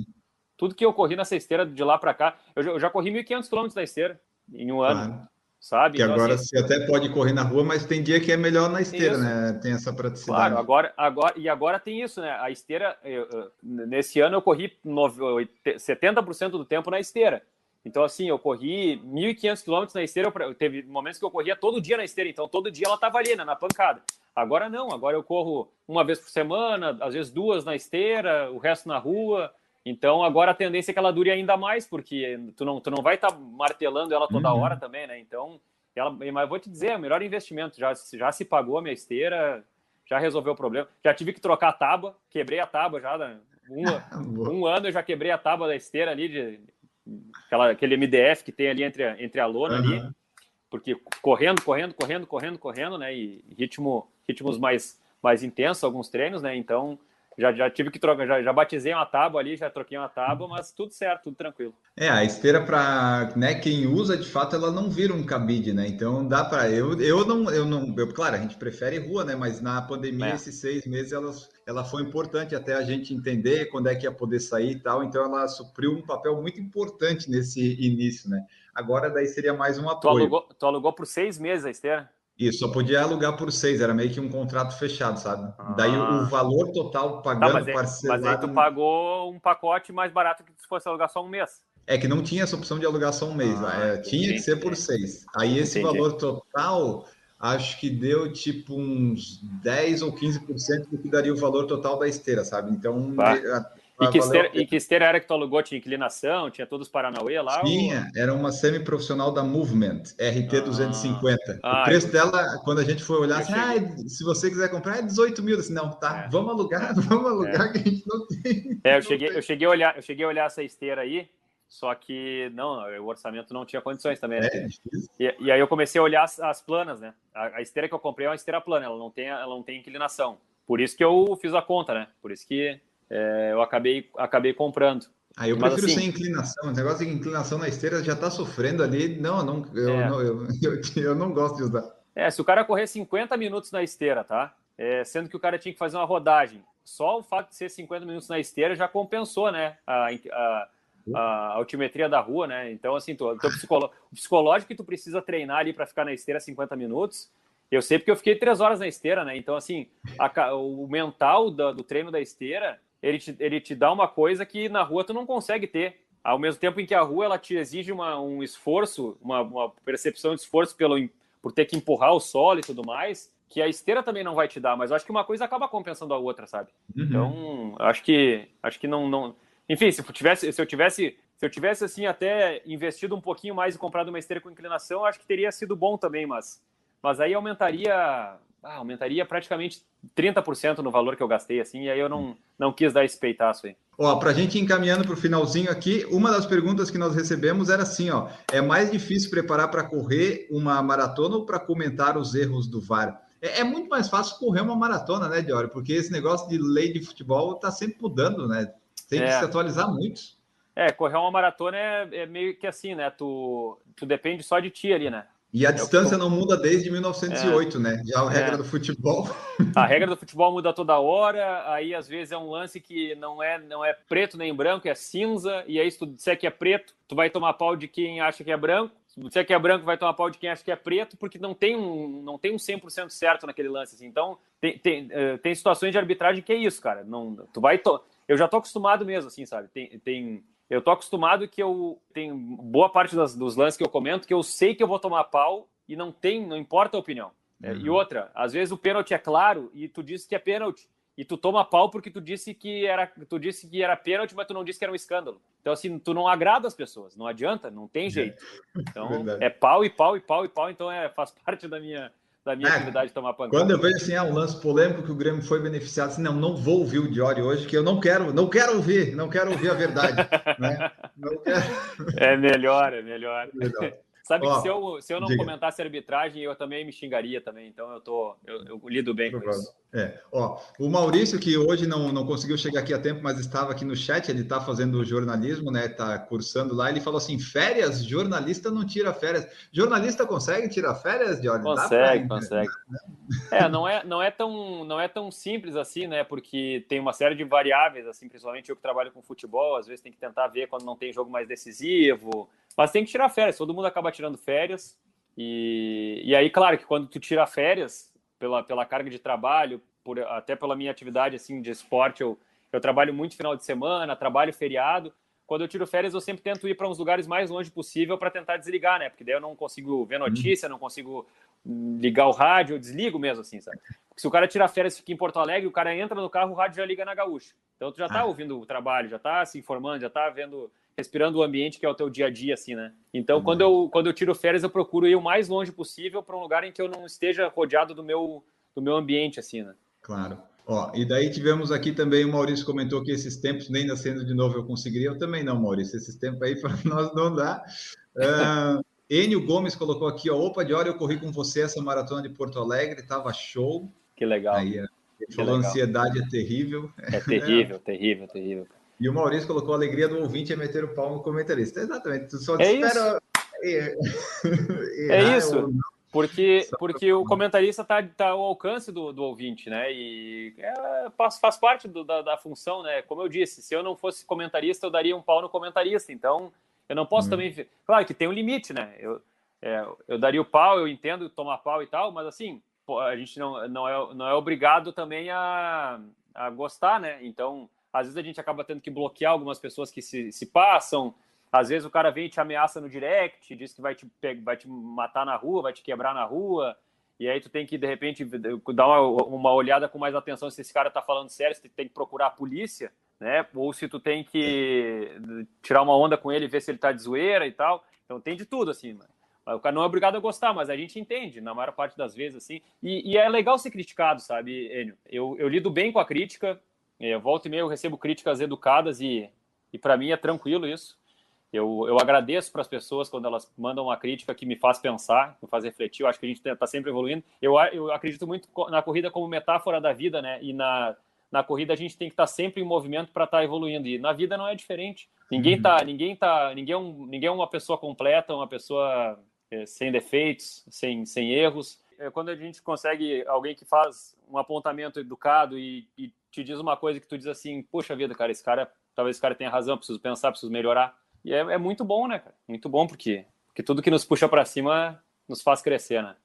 Tudo que eu corri nessa esteira de lá para cá, eu já, eu já corri 1.500 quilômetros da esteira em um ano. Claro. Sabe? Que então, agora assim, você até pode correr na rua, mas tem dia que é melhor na esteira, isso. né? Tem essa praticidade. Claro, agora, agora, e agora tem isso, né? A esteira, eu, eu, nesse ano eu corri 70% do tempo na esteira. Então, assim, eu corri 1.500 quilômetros na esteira. Eu, teve momentos que eu corria todo dia na esteira, então todo dia ela estava ali, né, na pancada. Agora não, agora eu corro uma vez por semana, às vezes duas na esteira, o resto na rua. Então agora a tendência é que ela dure ainda mais, porque tu não, tu não vai estar tá martelando ela toda uhum. hora também, né? Então, ela, mas vou te dizer, é o melhor investimento. Já, já se pagou a minha esteira, já resolveu o problema. Já tive que trocar a tábua, quebrei a tábua já. Um, <laughs> um ano eu já quebrei a tábua da esteira ali, de, aquela, aquele MDF que tem ali entre a, entre a lona uhum. ali. porque correndo, correndo, correndo, correndo, correndo, né? E ritmo, ritmos mais, mais intensos, alguns treinos, né? Então já, já tive que trocar, já, já batizei uma tábua ali, já troquei uma tábua, mas tudo certo, tudo tranquilo. É, a esteira para, né, quem usa, de fato, ela não vira um cabide, né? Então dá para eu, eu não, eu não, eu, claro, a gente prefere rua, né? Mas na pandemia é. esses seis meses ela, ela foi importante até a gente entender quando é que ia poder sair e tal. Então ela supriu um papel muito importante nesse início, né? Agora daí seria mais um apoio. Tu alugou, tu alugou por seis meses a esteira? Isso, só podia alugar por seis, era meio que um contrato fechado, sabe? Ah. Daí o valor total pagando tá, mas aí, parcelado... Mas aí tu pagou um pacote mais barato que se fosse alugar só um mês. É que não tinha essa opção de alugar só um mês, ah, é, tinha que ser por seis. Aí esse entendi. valor total, acho que deu tipo uns 10 ou 15% do que daria o valor total da esteira, sabe? Então, e que, esteira, e que esteira era que tu alugou? Tinha inclinação? Tinha todos os Paranauê lá? Tinha, ou... era uma semi-profissional da Movement, RT250. Ah, o preço eu... dela, quando a gente foi olhar, assim, ah, se você quiser comprar, é 18 mil. Assim, não, tá, é. vamos alugar, <laughs> vamos alugar, é. que a gente não tem. É, eu cheguei, eu, cheguei a olhar, eu cheguei a olhar essa esteira aí, só que não, o orçamento não tinha condições também. Né? É, e, e, aí eu comecei a olhar as, as planas, né? A, a, esteira que eu comprei é uma esteira plana, ela não tem, ela não tem inclinação. Por isso que eu fiz a conta, né? Por isso que é, eu acabei, acabei comprando. Ah, eu prefiro assim, sem inclinação. O negócio de inclinação na esteira já está sofrendo ali. Não, não, eu, é. não eu, <laughs> eu, eu, não gosto de usar. É, se o cara correr 50 minutos na esteira, tá? É, sendo que o cara tinha que fazer uma rodagem. Só o fato de ser 50 minutos na esteira já compensou, né? A, a, a altimetria da rua, né? Então, assim, tu, psicolo, o psicológico que tu precisa treinar ali para ficar na esteira 50 minutos. Eu sei porque eu fiquei três horas na esteira, né? Então, assim, a, o mental do, do treino da esteira ele te, ele te dá uma coisa que na rua tu não consegue ter. Ao mesmo tempo em que a rua ela te exige uma, um esforço, uma, uma percepção de esforço pelo, por ter que empurrar o solo e tudo mais, que a esteira também não vai te dar, mas eu acho que uma coisa acaba compensando a outra, sabe? Uhum. Então, acho que acho que não, não. Enfim, se eu tivesse, se eu tivesse, se eu tivesse assim até investido um pouquinho mais e comprado uma esteira com inclinação, acho que teria sido bom também, mas mas aí aumentaria ah, aumentaria praticamente 30% no valor que eu gastei, assim, e aí eu não, não quis dar esse peitaço aí. Ó, para a gente encaminhando para o finalzinho aqui, uma das perguntas que nós recebemos era assim, ó, é mais difícil preparar para correr uma maratona ou para comentar os erros do VAR? É, é, muito mais fácil correr uma maratona, né, Diório? Porque esse negócio de lei de futebol está sempre mudando, né? Tem é. que se atualizar muito. É, correr uma maratona é, é, meio que assim, né? Tu, tu depende só de ti ali, né? E a é distância não muda desde 1908, é, né? Já a regra é. do futebol. <laughs> A regra do futebol muda toda hora, aí às vezes é um lance que não é, não é preto nem branco, é cinza, e aí se tu disser que é preto, tu vai tomar pau de quem acha que é branco. Se tu disser que é branco, vai tomar pau de quem acha que é preto, porque não tem um, não tem um 100% certo naquele lance. Assim. Então, tem, tem, uh, tem situações de arbitragem que é isso, cara. Não, tu vai to... Eu já tô acostumado mesmo, assim, sabe? Tem, tem, eu tô acostumado que eu tenho boa parte das, dos lances que eu comento que eu sei que eu vou tomar pau e não tem, não importa a opinião. É. E outra, às vezes o pênalti é claro e tu disse que é pênalti e tu toma pau porque tu disse que era, tu disse que era pênalti, mas tu não disse que era um escândalo. Então assim, tu não agrada as pessoas, não adianta, não tem jeito. <laughs> Então é pau e pau e pau e pau, então é faz parte da minha da minha é, atividade de tomar pancada. Quando eu vejo assim, é um lance polêmico que o Grêmio foi beneficiado, assim, não, não vou ouvir o Diori hoje, que eu não quero, não quero ouvir, não quero ouvir a verdade. <laughs> né? quero... É melhor, é melhor. É melhor. Sabe que se eu, se eu não diga. comentasse arbitragem, eu também me xingaria também. Então eu tô, eu, eu lido bem com isso. É, ó, o Maurício, que hoje não, não conseguiu chegar aqui a tempo, mas estava aqui no chat, ele está fazendo jornalismo, né? Está cursando lá, ele falou assim: férias, jornalista não tira férias. Jornalista consegue tirar férias, Jorge? Consegue, pra... consegue. Né? É, não é, não, é tão, não é tão simples assim, né? Porque tem uma série de variáveis, assim, principalmente eu que trabalho com futebol, às vezes tem que tentar ver quando não tem jogo mais decisivo. Mas tem que tirar férias, todo mundo acaba tirando férias. E, e aí, claro, que quando tu tira férias, pela, pela carga de trabalho, por, até pela minha atividade assim de esporte, eu, eu trabalho muito final de semana, trabalho feriado. Quando eu tiro férias, eu sempre tento ir para uns lugares mais longe possível para tentar desligar, né? Porque daí eu não consigo ver notícia, não consigo ligar o rádio, eu desligo mesmo, assim, sabe? Porque se o cara tira férias e fica em Porto Alegre, o cara entra no carro, o rádio já liga na gaúcha. Então tu já tá ah. ouvindo o trabalho, já tá se informando, já tá vendo respirando o ambiente que é o teu dia a dia, assim, né? Então, uhum. quando, eu, quando eu tiro férias, eu procuro ir o mais longe possível para um lugar em que eu não esteja rodeado do meu, do meu ambiente, assim, né? Claro. Ó, e daí tivemos aqui também, o Maurício comentou que esses tempos, nem nascendo de novo eu conseguiria, eu também não, Maurício, esses tempos aí <laughs> para nós não dá. Uh, Enio Gomes colocou aqui, ó, opa, de hora eu corri com você essa maratona de Porto Alegre, tava show. Que legal. Aí, ele falou, legal. ansiedade é terrível. É terrível, terrível, terrível. E o Maurício colocou a alegria do ouvinte é meter o pau no comentarista. Exatamente, tu só é espera... Isso. é isso. <laughs> Porque, porque o comentarista está tá ao alcance do, do ouvinte, né? E é, faz, faz parte do, da, da função, né? Como eu disse, se eu não fosse comentarista, eu daria um pau no comentarista. Então, eu não posso hum. também. Claro que tem um limite, né? Eu, é, eu daria o pau, eu entendo tomar pau e tal, mas assim, a gente não, não, é, não é obrigado também a, a gostar, né? Então, às vezes a gente acaba tendo que bloquear algumas pessoas que se, se passam. Às vezes o cara vem e te ameaça no direct, diz que vai te, vai te matar na rua, vai te quebrar na rua. E aí tu tem que, de repente, dar uma, uma olhada com mais atenção se esse cara tá falando sério, se tu tem que procurar a polícia, né? Ou se tu tem que tirar uma onda com ele, ver se ele tá de zoeira e tal. Então tem de tudo, assim, mano. O cara não é obrigado a gostar, mas a gente entende, na maior parte das vezes, assim. E, e é legal ser criticado, sabe, Enio? Eu, eu lido bem com a crítica, eu volto e meio eu recebo críticas educadas e, e para mim é tranquilo isso. Eu, eu agradeço para as pessoas quando elas mandam uma crítica que me faz pensar, me faz refletir. Eu acho que a gente está sempre evoluindo. Eu, eu acredito muito na corrida como metáfora da vida, né? E na, na corrida a gente tem que estar tá sempre em movimento para estar tá evoluindo. E na vida não é diferente. Ninguém uhum. tá, ninguém tá, ninguém é, um, ninguém é uma pessoa completa, uma pessoa é, sem defeitos, sem, sem erros. É, quando a gente consegue alguém que faz um apontamento educado e, e te diz uma coisa que tu diz assim, poxa vida, cara, esse cara, talvez esse cara tenha razão, preciso pensar, preciso melhorar e é, é muito bom, né, cara? Muito bom, porque, porque tudo que nos puxa para cima nos faz crescer, né?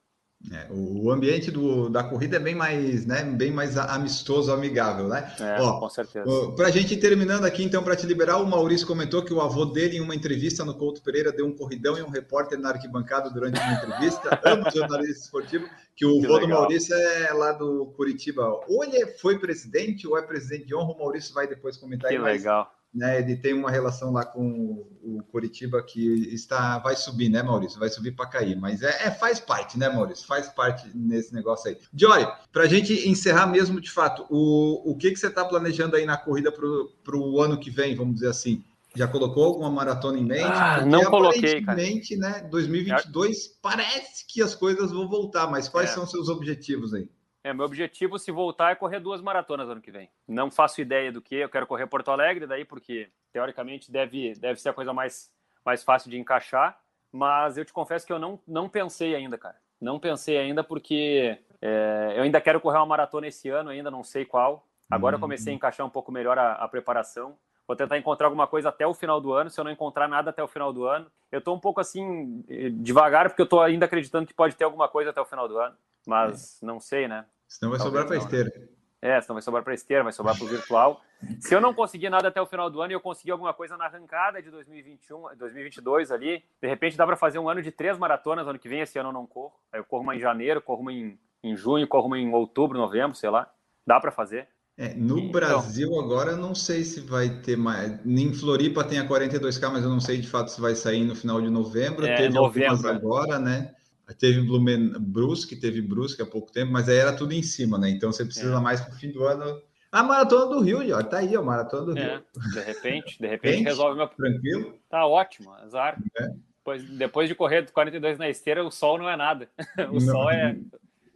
É, o ambiente do, da corrida é bem mais, né, bem mais amistoso, amigável, né? É, Ó, com certeza. Para a gente ir terminando aqui, então, para te liberar, o Maurício comentou que o avô dele, em uma entrevista no Couto Pereira, deu um corridão e um repórter na arquibancada durante uma entrevista, <laughs> ambos jornalistas esportivos, que o avô do Maurício é lá do Curitiba. Ou ele foi presidente, ou é presidente de honra, o Maurício vai depois comentar que aí. Que legal né, ele tem uma relação lá com o Curitiba que está vai subir, né, Maurício? Vai subir para cair, mas é, é, faz parte, né, Maurício? Faz parte nesse negócio aí. Joy, para a gente encerrar mesmo de fato, o, o que, que você está planejando aí na corrida para o ano que vem, vamos dizer assim? Já colocou alguma maratona em mente? Ah, não coloquei, cara. né? 2022 parece que as coisas vão voltar, mas quais é. são seus objetivos aí? É, meu objetivo, se voltar, é correr duas maratonas ano que vem. Não faço ideia do que. Eu quero correr Porto Alegre, daí, porque teoricamente deve, deve ser a coisa mais, mais fácil de encaixar. Mas eu te confesso que eu não, não pensei ainda, cara. Não pensei ainda, porque é, eu ainda quero correr uma maratona esse ano, ainda não sei qual. Agora eu comecei a uhum. encaixar um pouco melhor a, a preparação. Vou tentar encontrar alguma coisa até o final do ano. Se eu não encontrar nada até o final do ano, eu estou um pouco assim, devagar, porque eu estou ainda acreditando que pode ter alguma coisa até o final do ano. Mas é. não sei, né? Senão vai sobrar para esteira. É, senão vai sobrar para esteira, vai sobrar para o virtual. Se eu não conseguir nada até o final do ano e eu conseguir alguma coisa na arrancada de 2021, 2022 ali, de repente dá para fazer um ano de três maratonas. Ano que vem, esse ano eu não corro. Aí eu corro uma em janeiro, corro uma em, em junho, corro uma em outubro, novembro, sei lá. Dá para fazer. É, no então, Brasil agora não sei se vai ter mais. Em Floripa tem a 42K, mas eu não sei de fato se vai sair no final de novembro. É, Teve novembro. agora, né? Teve Blumen, Brusque, teve Brusque há pouco tempo, mas aí era tudo em cima, né? Então você precisa é. mais para o fim do ano. A maratona do Rio, ó, tá aí, ó, maratona do é, Rio. De repente, de <laughs> repente resolve meu. Tranquilo? Tá ótimo, azar. É. Depois, depois de correr 42 na esteira, o sol não é nada. <laughs> O não, sol é.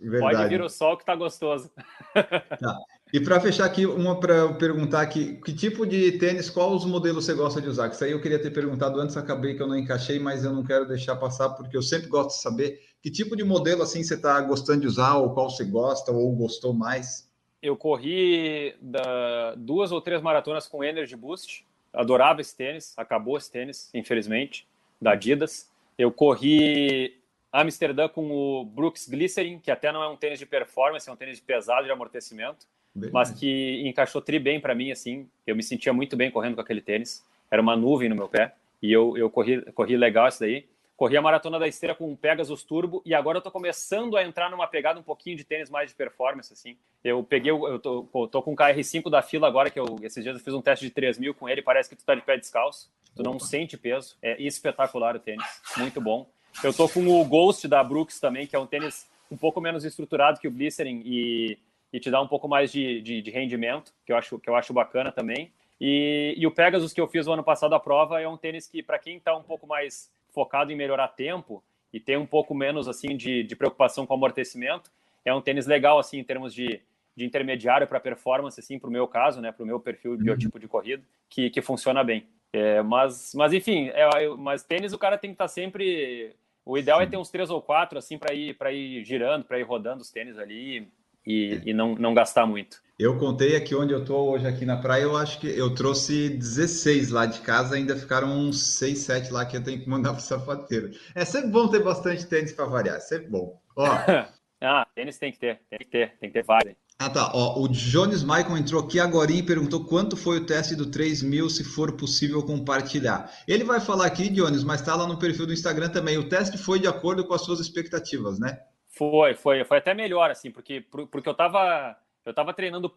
Verdade. Pode vir o sol que tá gostoso. Tá. <laughs> E para fechar aqui, uma para perguntar aqui, que tipo de tênis, qual os modelos você gosta de usar? Que isso aí eu queria ter perguntado antes, acabei que eu não encaixei, mas eu não quero deixar passar, porque eu sempre gosto de saber que tipo de modelo assim você está gostando de usar, ou qual você gosta, ou gostou mais. Eu corri da, duas ou três maratonas com Energy Boost, adorava esse tênis, acabou esse tênis, infelizmente, da Adidas. Eu corri Amsterdã com o Brooks Glycerin, que até não é um tênis de performance, é um tênis de pesado de amortecimento Bem mas que encaixou tri bem para mim, assim. Eu me sentia muito bem correndo com aquele tênis. Era uma nuvem no meu pé. E eu, eu corri, corri legal isso daí. Corri a maratona da esteira com um Pegasus Turbo e agora eu tô começando a entrar numa pegada um pouquinho de tênis mais de performance, assim. Eu peguei, eu tô, tô com o KR5 da fila agora, que eu, esses dias eu fiz um teste de 3 mil com ele, parece que tu tá de pé descalço, tu não sente peso. É espetacular o tênis, muito bom. Eu tô com o Ghost da Brooks também, que é um tênis um pouco menos estruturado que o Glycerin e e te dá um pouco mais de, de, de rendimento, que eu acho, que eu acho bacana também. E, e, o Pegasus que eu fiz o ano passado a prova é um tênis que, para quem está um pouco mais focado em melhorar tempo e ter um pouco menos assim de, de preocupação com amortecimento, é um tênis legal assim em termos de, de intermediário para performance, assim, para o meu caso, né, para o meu perfil, uhum. biotipo de corrida, que, que funciona bem. É, mas, mas enfim, é, mas tênis o cara tem que estar tá sempre. O ideal é Sim. é ter uns três ou quatro assim para ir para ir girando, para ir rodando os tênis ali e, é. e não, não gastar muito. Eu contei aqui onde eu tô hoje aqui na praia, eu acho que eu trouxe 16 lá de casa, ainda ficaram uns 6, 7 lá que eu tenho que mandar <laughs> pro sapateiro. É sempre bom ter bastante tênis para variar, é sempre bom. Ó. <laughs> ah, tênis tem que ter, tem que ter, tem que ter vários. Ah, tá. Ó, o Jones Michael entrou aqui agora e perguntou quanto foi o teste do 3 mil, se for possível compartilhar. Ele vai falar aqui, Jones, mas está lá no perfil do Instagram também. O teste foi de acordo com as suas expectativas, né? Foi, foi, foi até melhor, assim, porque, porque eu estava eu tava treinando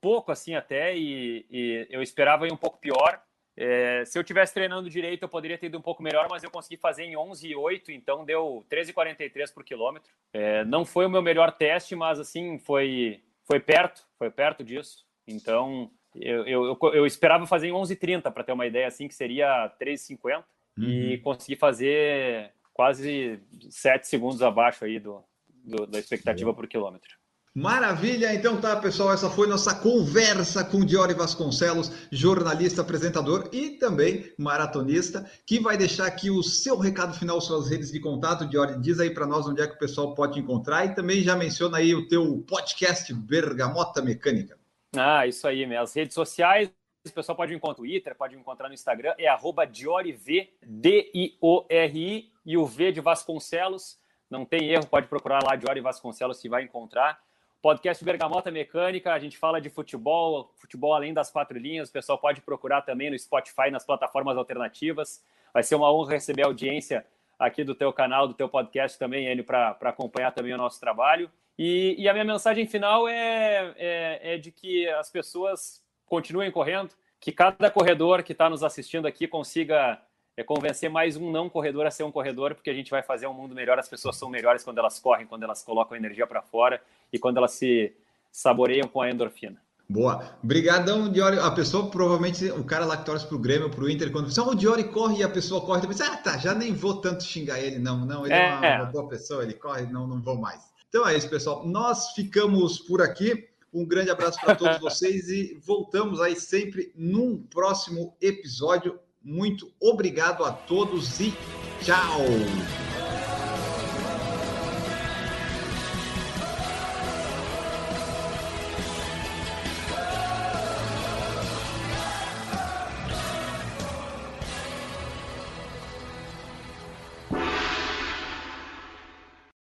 pouco, assim, até, e, e eu esperava ir um pouco pior. É, se eu tivesse treinando direito, eu poderia ter ido um pouco melhor, mas eu consegui fazer em 11,8, então deu 13,43 por quilômetro. É, não foi o meu melhor teste, mas, assim, foi foi perto, foi perto disso. Então, eu, eu, eu esperava fazer em 11h30, para ter uma ideia, assim, que seria 3,50. Uhum. E consegui fazer quase 7 segundos abaixo aí do, do da expectativa por quilômetro. Maravilha! Então tá, pessoal, essa foi nossa conversa com Diori Vasconcelos, jornalista, apresentador e também maratonista, que vai deixar aqui o seu recado final, suas redes de contato. Diori, diz aí para nós onde é que o pessoal pode encontrar e também já menciona aí o teu podcast Bergamota Mecânica. Ah, isso aí, minhas redes sociais, o pessoal pode encontrar no Twitter, pode encontrar no Instagram, é arroba DioriV, D-I-O-R-I, e o V de Vasconcelos. Não tem erro, pode procurar lá Diori Vasconcelos que vai encontrar. Podcast Bergamota Mecânica, a gente fala de futebol, futebol além das quatro linhas. O pessoal pode procurar também no Spotify, nas plataformas alternativas. Vai ser uma honra receber a audiência aqui do teu canal, do teu podcast também, Enio, para acompanhar também o nosso trabalho. E, e a minha mensagem final é, é, é, de que as pessoas continuem correndo, que cada corredor que está nos assistindo aqui consiga é convencer mais um não corredor a ser um corredor, porque a gente vai fazer um mundo melhor. As pessoas são melhores quando elas correm, quando elas colocam energia para fora e quando elas se saboreiam com a endorfina. Boa. Obrigadão, Diori. A pessoa, provavelmente, o cara lá que torce pro Grêmio, pro Inter, quando você, oh, o Diori corre e a pessoa corre, depois, ah, tá, já nem vou tanto xingar ele, não, não, ele é, é uma, é. uma, boa pessoa, ele corre, não, não vou mais. Então é isso, pessoal. Nós ficamos por aqui. Um grande abraço para todos <laughs> vocês e voltamos aí sempre num próximo episódio. Muito obrigado a todos e tchau!